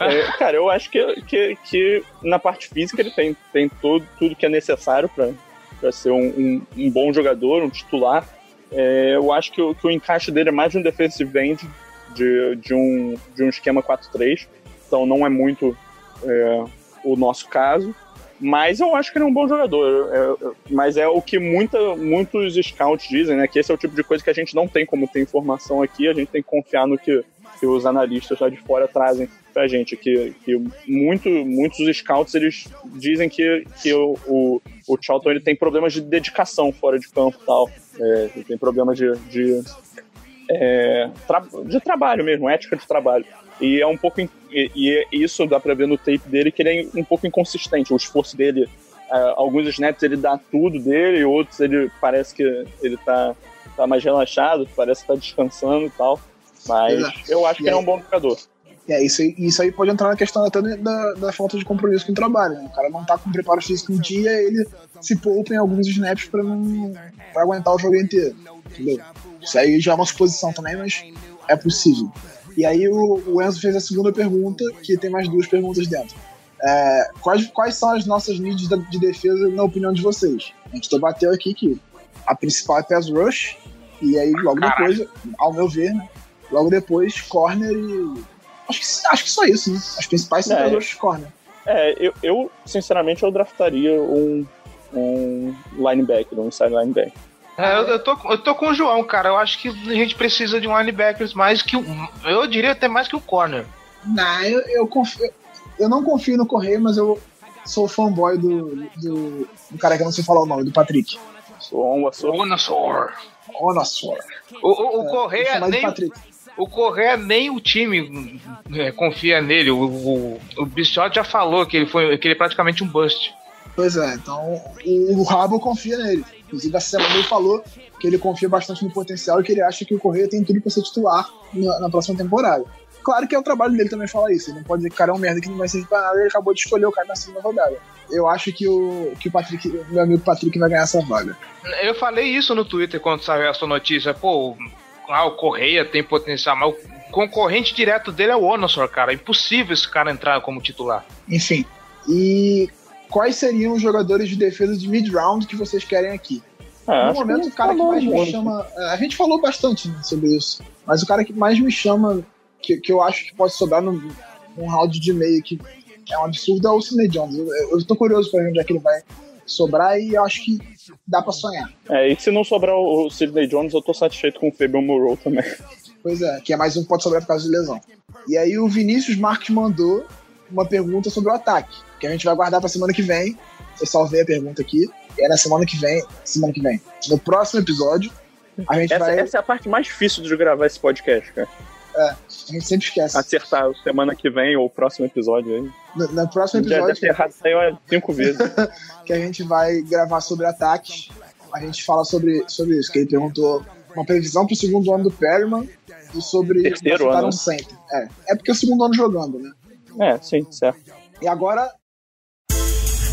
É, cara, eu acho que, que, que na parte física ele tem, tem todo, tudo que é necessário para ser um, um, um bom jogador, um titular. É, eu acho que, o- que o encaixe dele é mais de um defensive end, de, de, um, de um esquema 4-3. Então não é muito é, o nosso caso. Mas eu acho que ele é um bom jogador. É, mas é o que muita, muitos scouts dizem, né? Que esse é o tipo de coisa que a gente não tem como ter informação aqui. A gente tem que confiar no que, que os analistas lá de fora trazem pra gente. Que, que muito, muitos scouts eles dizem que, que o, o, o Charlton ele tem problemas de dedicação fora de campo e tal. É, ele tem problemas de, de, é, tra- de trabalho mesmo, ética de trabalho. E é um pouco. E, e isso dá pra ver no tape dele que ele é um pouco inconsistente. O esforço dele, é, alguns snaps ele dá tudo dele, outros ele parece que ele tá, tá mais relaxado, parece que tá descansando e tal. Mas Exato. eu acho que E ele é aí- um bom jogador. É, isso aí, isso aí pode entrar na questão até da, da falta de compromisso com o trabalho. Né? O cara não tá com preparo físico um dia, ele se poupa em alguns snaps pra não pra aguentar o jogo inteiro. Entendeu? Isso aí já é uma suposição também, mas é possível. E aí o, o Enzo fez a segunda pergunta, que tem mais duas perguntas dentro. É, quais, quais são as nossas needs de defesa, na opinião de vocês? A gente debateu aqui que a principal é pass rush, e aí logo depois, ao meu ver, né? Logo depois, corner e. Acho que, acho que só isso, né? As principais são É. e corner. É, eu, eu, sinceramente, eu draftaria um, um linebacker, um inside linebacker. É, eu, eu tô, eu tô com o João, cara. Eu acho que a gente precisa de um linebackers mais que o. Eu diria até mais que o corner. Não, eu, eu, confio, eu não confio no Correio, mas eu sou fanboy do, do, do cara que eu não sei falar o nome, do Patrick. Sou um sou Onassor. O, o, o Vou Correia nem. Patrick. O Correia nem o time é, confia nele. O, o, o Bichot já falou que ele foi que ele é praticamente um bust. Pois é, então o, o Rabo confia nele. Inclusive, essa semana ele falou que ele confia bastante no potencial e que ele acha que o Correia tem tudo pra ser titular na, na próxima temporada. Claro que é o trabalho dele também falar isso. Ele não pode dizer que o cara é um merda que não vai servir pra nada. Ele acabou de escolher o cara na segunda rodada. Eu acho que o, que o Patrick, meu amigo Patrick vai ganhar essa vaga. Eu falei isso no Twitter quando saiu essa notícia. Pô, ah, o Correia tem potencial, mas o concorrente direto dele é o Onassor, cara. É impossível esse cara entrar como titular. Enfim. E quais seriam os jogadores de defesa de mid-round que vocês querem aqui? Ah, no momento, o cara que mais me chama. é, A gente falou bastante né, sobre isso. Mas o cara que mais me chama, que, que eu acho que pode sobrar num, num round de meio que é um absurdo, é o Sidney Jones. Eu, eu tô curioso pra ver onde é que ele vai sobrar e eu acho que dá pra sonhar. É, e se não sobrar o o Sidney Jones, eu tô satisfeito com o Fabian Moreau também. Pois é, que é mais um que pode sobrar por causa de lesão. E aí o Vinícius Marques mandou uma pergunta sobre o ataque, que a gente vai guardar pra semana que vem. Eu salvei a pergunta aqui. E é na semana que vem. Semana que vem. No próximo episódio, a gente Essa, vai. essa é a parte mais difícil de gravar esse podcast, cara. A gente sempre esquece. Acertar semana que vem ou o próximo episódio aí. No, no próximo Já episódio ter errado isso aí ó, cinco vezes. que a gente vai gravar sobre ataques, a gente fala sobre, sobre isso, que ele perguntou uma previsão pro segundo ano do Perryman e sobre Terceiro ano, um. É, é porque é o segundo ano jogando, né? É, sim, certo. E agora,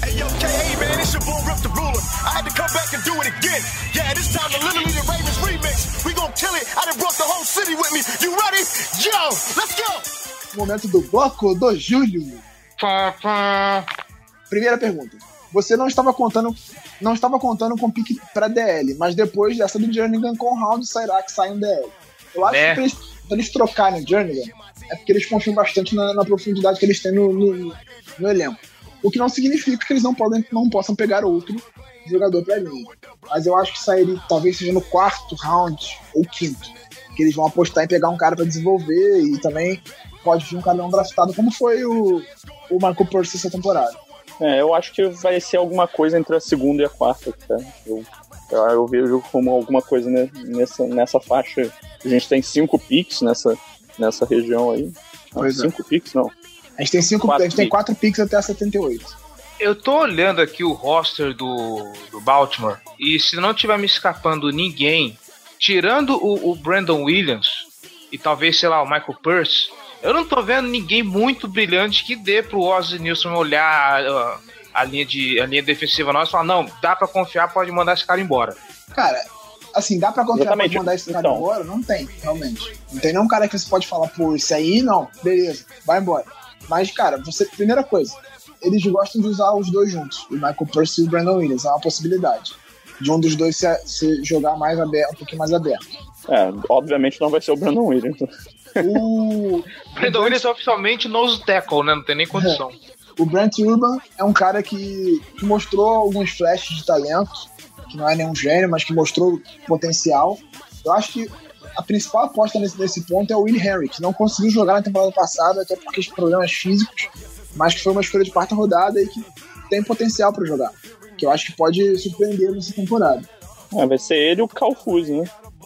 Hey yo, K.A. man, it's your boy Rip the Ruler. I had to come back and do it again. This time literally the Ravens remix. We gon' kill it. I done brought the whole city with me. You ready? Yo, let's go. momento do bloco do Júlio. Pá, pá. Primeira pergunta. Você não estava contando não estava contando com pique para DL, mas depois dessa do Jernigan com o round sairá que sai um DL. Eu acho É. que pra eles, eles trocarem o Jernigan é porque eles confiam bastante na, na profundidade que eles têm no, no, no elenco. O que não significa que eles não, podem, não possam pegar outro jogador pra linha. Mas eu acho que sairia, talvez seja no quarto round ou quinto. Que eles vão apostar em pegar um cara pra desenvolver e também pode vir um cara não draftado, como foi o, o Marco Percy essa temporada. É, eu acho que vai ser alguma coisa entre a segunda e a quarta, cara. Eu, eu, eu vejo como alguma coisa né, nessa, nessa faixa. A gente tem cinco picks nessa, nessa região aí. Não, Pois é. cinco picks, não. A gente tem cinco, Quatro a gente tem quatro picks até a 78. Eu tô olhando aqui o roster do, do Baltimore e se não tiver me escapando ninguém, tirando o, o Brandon Williams e talvez, sei lá, o Michael Pierce, eu não tô vendo ninguém muito brilhante que dê pro Ozzy Nilson olhar a, a linha, de, a linha defensiva nossa e falar, não, dá pra confiar, pode mandar esse cara embora. Cara, assim, dá pra confiar Exatamente. pra mandar esse cara Então. embora? Não tem, realmente. Não tem nenhum cara que você pode falar, pô, isso aí não, beleza, vai embora. Mas, cara, você, primeira coisa, eles gostam de usar os dois juntos, o Michael Percy e o Brandon Williams, é uma possibilidade. De um dos dois se, se jogar mais aberto, um pouquinho mais aberto. É, obviamente não vai ser o Brandon Williams. O, Brandon Williams é oficialmente nose tackle, né? Não tem nem condição. o Brent Urban é um cara que, que mostrou alguns flashes de talento, que não é nenhum gênio, mas que mostrou potencial. Eu acho que a principal aposta nesse, nesse ponto é o Will Henry, que não conseguiu jogar na temporada passada, até por questões de problemas físicos, mas que foi uma escolha de quarta rodada e que tem potencial para jogar. Que eu acho que pode surpreender nessa temporada. É, vai ser ele e o Calfuz, né?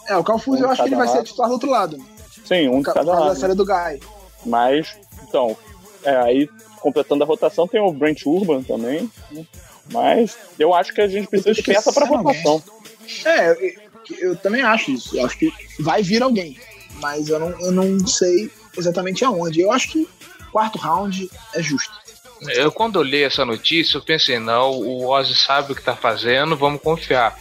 É, o Calfuz Um eu acho que ele vai cada ser lado. titular do outro lado. né? Sim, um de cada causa da lado. série do Guy. Mas, então, é, aí completando a rotação tem o Brent Urban também. né? Mas eu acho que a gente precisa de peça para rotação. É, eu, eu também acho isso. Eu acho que vai vir alguém. Mas eu não, eu não sei exatamente aonde. Eu acho que quarto round é justo. Eu, quando eu li essa notícia, eu pensei, não, o Ozzy sabe o que tá fazendo, vamos confiar.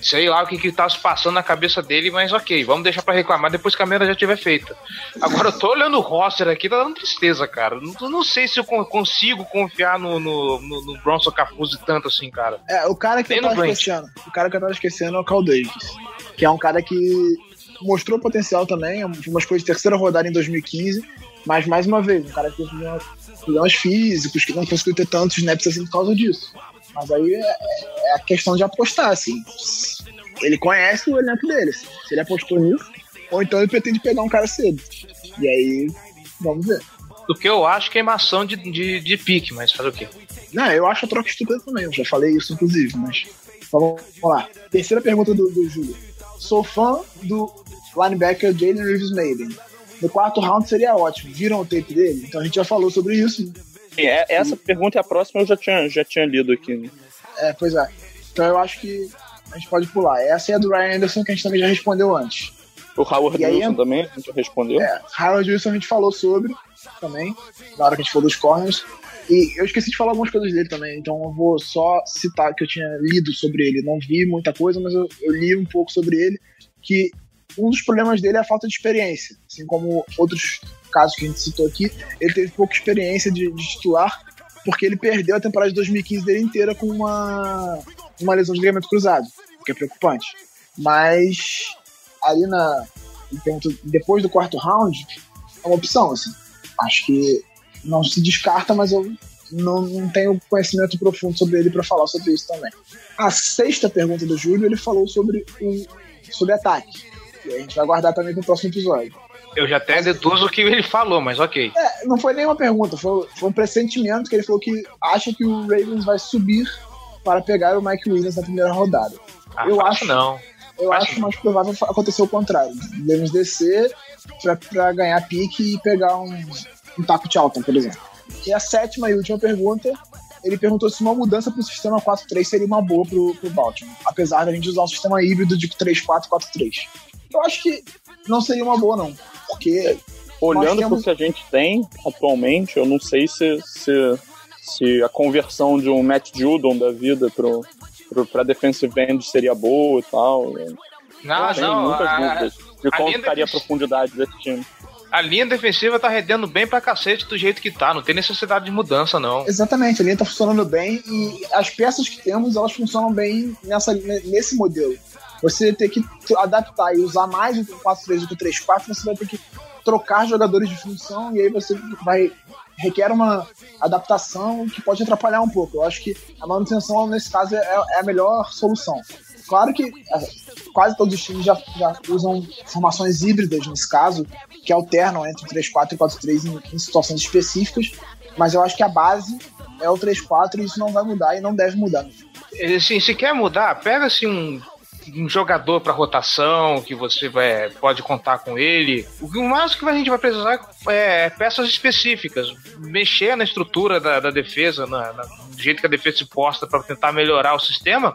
Sei lá o que que tá se passando na cabeça dele, mas ok, vamos deixar pra reclamar depois que a merda já tiver feita. Agora eu tô olhando o roster aqui, tá dando tristeza, cara. Não, não sei se eu con- consigo confiar no, no, no, no Bronson Capuzzi tanto assim, cara. É, o cara que Nem eu tava esquecendo. O cara que eu tava esquecendo é o Cal Davis. Que é um cara que mostrou potencial também. Foi uma escolha de terceira rodada em 2015. Mas, mais uma vez, um cara que teve problemas- físicos, que não conseguiu ter tantos snaps assim por causa disso. Mas aí é, é a questão de apostar, assim. Ele conhece o elenco dele. Se ele apostou nisso, ou então ele pretende pegar um cara cedo. E aí, vamos ver. Do que eu acho queimação de, de, de pique, mas fazer o quê? Não, eu acho a troca estúpida também, eu já falei isso, inclusive, mas. Vamos lá. Terceira pergunta do, do Júlio. Sou fã do linebacker Jalen Reeves Maiden. No quarto round seria ótimo. Viram o tape dele? Então a gente já falou sobre isso. Sim, é- essa pergunta e a próxima eu já tinha, já tinha lido aqui. né? É, pois é. Então eu acho que a gente pode pular. Essa é a do Ryan Anderson, que a gente também já respondeu antes. O Howard E Wilson é- também, a gente já respondeu. É, Harold Wilson a gente falou sobre também, na hora que a gente falou dos corners. E eu esqueci de falar algumas coisas dele também, então eu vou só citar que eu tinha lido sobre ele. Não vi muita coisa, mas eu, eu li um pouco sobre ele. Que um dos problemas dele é a falta de experiência. Assim como outros casos que a gente citou aqui, ele teve pouca experiência de, de titular, porque ele perdeu a temporada de 2015 dele inteira com uma, uma lesão de ligamento cruzado, o que é preocupante. Mas ali na. Depois do quarto round, é uma opção, assim. Acho que não se descarta, mas eu não, não tenho conhecimento profundo sobre ele para falar sobre isso também. A sexta pergunta do Júlio, ele falou sobre sobre ataque. E a gente vai guardar também pro próximo episódio. Eu já até deduzo o que ele falou, mas ok. É, não foi nenhuma pergunta, foi, foi um pressentimento que ele falou que acha que o Ravens vai subir para pegar o Mike Williams na primeira rodada. Ah, Eu acho- não. Eu acho mais provável acontecer o contrário. O Ravens descer pra, pra ganhar pique e pegar um, um taco de Alton, por exemplo. E a sétima e última pergunta, ele perguntou se uma mudança pro sistema 4-3 seria uma boa pro, pro Baltimore, apesar da gente usar um sistema híbrido de 3-4-4-3. Eu acho que não seria uma boa, não. Porque Olhando Nós temos- pro que a gente tem atualmente, eu não sei se, se, se a conversão de um Matt Judon da vida pra defensive end seria boa e tal. Não, Eu tenho não. muitas a- dúvidas de linha ficaria a profundidade desse time. A linha defensiva tá rendendo bem pra cacete do jeito que tá. Não tem necessidade de mudança, não. Exatamente, a linha tá funcionando bem e as peças que temos, elas funcionam bem nessa, nesse modelo. Você ter que adaptar e usar mais o 4-3 do que o 3-4, você vai ter que trocar jogadores de função e aí você vai requer uma adaptação que pode atrapalhar um pouco. Eu acho que a manutenção, nesse caso, é, é a melhor solução. Claro que é, quase todos os times já, já usam formações híbridas nesse caso, que alternam entre o 3-4 e 4-3 em, em situações específicas, mas eu acho que a base é o 3-4 e isso não vai mudar e não deve mudar. Assim, se quer mudar, pega assim um, um jogador para rotação que você vai, pode contar com ele. O mais que a gente vai precisar é peças específicas, mexer na estrutura da, da defesa, na, na, do jeito que a defesa se posta para tentar melhorar o sistema.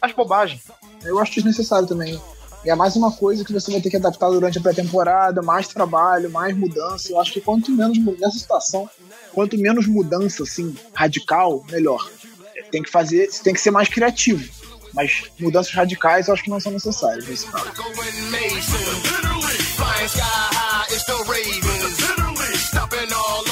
Acho bobagem. Eu acho desnecessário também. E é mais uma coisa que você vai ter que adaptar durante a pré-temporada, mais trabalho, mais mudança. Eu acho que quanto menos nessa situação, quanto menos mudança assim radical, melhor. Tem que fazer, tem que ser mais criativo. Mas mudanças radicais eu acho que não são necessárias nesse caso. Flying sky high, it's the Ravens. Stopping all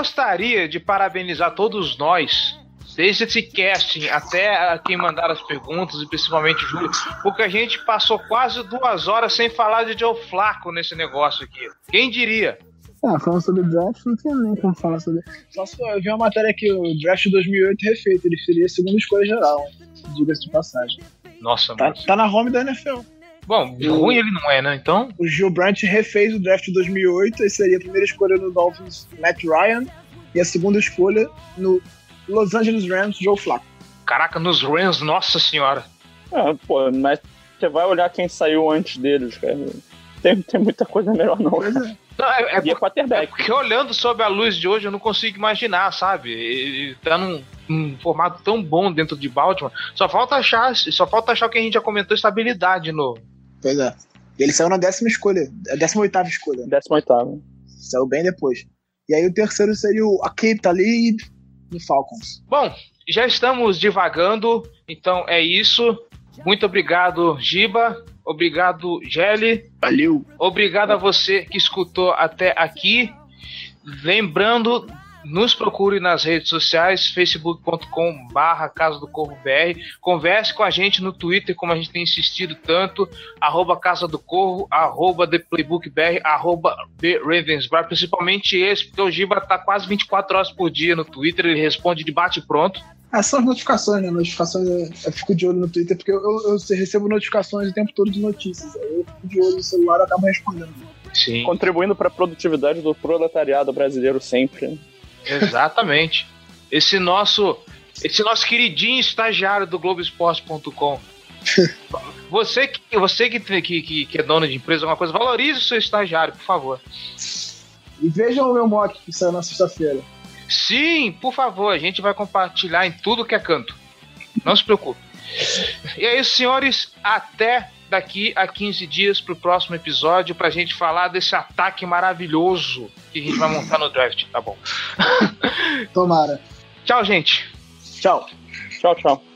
gostaria de parabenizar todos nós, desde esse casting até quem mandaram as perguntas, e principalmente o Júlio, porque a gente passou quase duas horas sem falar de Joe Flaco nesse negócio aqui. Quem diria? Ah, falando sobre o draft, não tem nem como falar sobre. Só se eu vi uma matéria que o draft de 2008 refeito, ele seria a segunda escolha geral, diga-se de passagem. Nossa, Tá, mano. tá na home da NFL. Bom, ruim ele não é, né? Então, O Gil Brandt refez o draft de 2008 e seria a primeira escolha no Dolphins, Matt Ryan, e a segunda escolha no Los Angeles Rams, Joe Flacco. caraca, nos Rams, nossa senhora. Ah, pô, mas você vai olhar quem saiu antes deles, cara. Tem, tem muita coisa melhor não. cara. Não, é, é E é por- é quarterback. porque olhando sob a luz de hoje eu não consigo imaginar, sabe? Ele tá num, num formato tão bom dentro de Baltimore. Só falta achar, só falta achar o que a gente já comentou, estabilidade no. Pois é. E ele saiu na décima escolha, a décima oitava escolha. 18 Saiu bem depois. E aí o terceiro seria o Akib Talib do Falcons. Bom, já estamos divagando, então é isso. Muito obrigado, Giba. Obrigado, Gelli. Valeu. Obrigado a você que escutou até aqui. Lembrando, nos procure nas redes sociais, facebook.com barra Casa do Corvo BR. Converse com a gente no Twitter, como a gente tem insistido tanto, arroba Casa do Corvo, arroba The Playbook BR, arroba The Ravensbar, principalmente esse, porque o Giba tá quase 24 horas por dia no Twitter, ele responde de bate e pronto. Ah, são as notificações, né? Notificações, eu eu fico de olho no Twitter, porque eu, eu- eu recebo notificações o tempo todo de notícias. Aí eu fico de olho no celular e acabo respondendo. Sim. Contribuindo para a produtividade do proletariado brasileiro sempre. Exatamente. Esse nosso, esse nosso queridinho estagiário do Globoesporte.com. Você que, você que, que, que é dono de empresa, alguma coisa, valorize o seu estagiário, por favor. E vejam o meu mock que saiu na sexta-feira. Sim, por favor, a gente vai compartilhar em tudo que é canto. Não se preocupe. E é isso, senhores. Até daqui a 15 dias pro próximo episódio pra gente falar desse ataque maravilhoso que a gente vai montar no draft, tá bom? Tomara. Tchau, gente. Tchau. Tchau, tchau.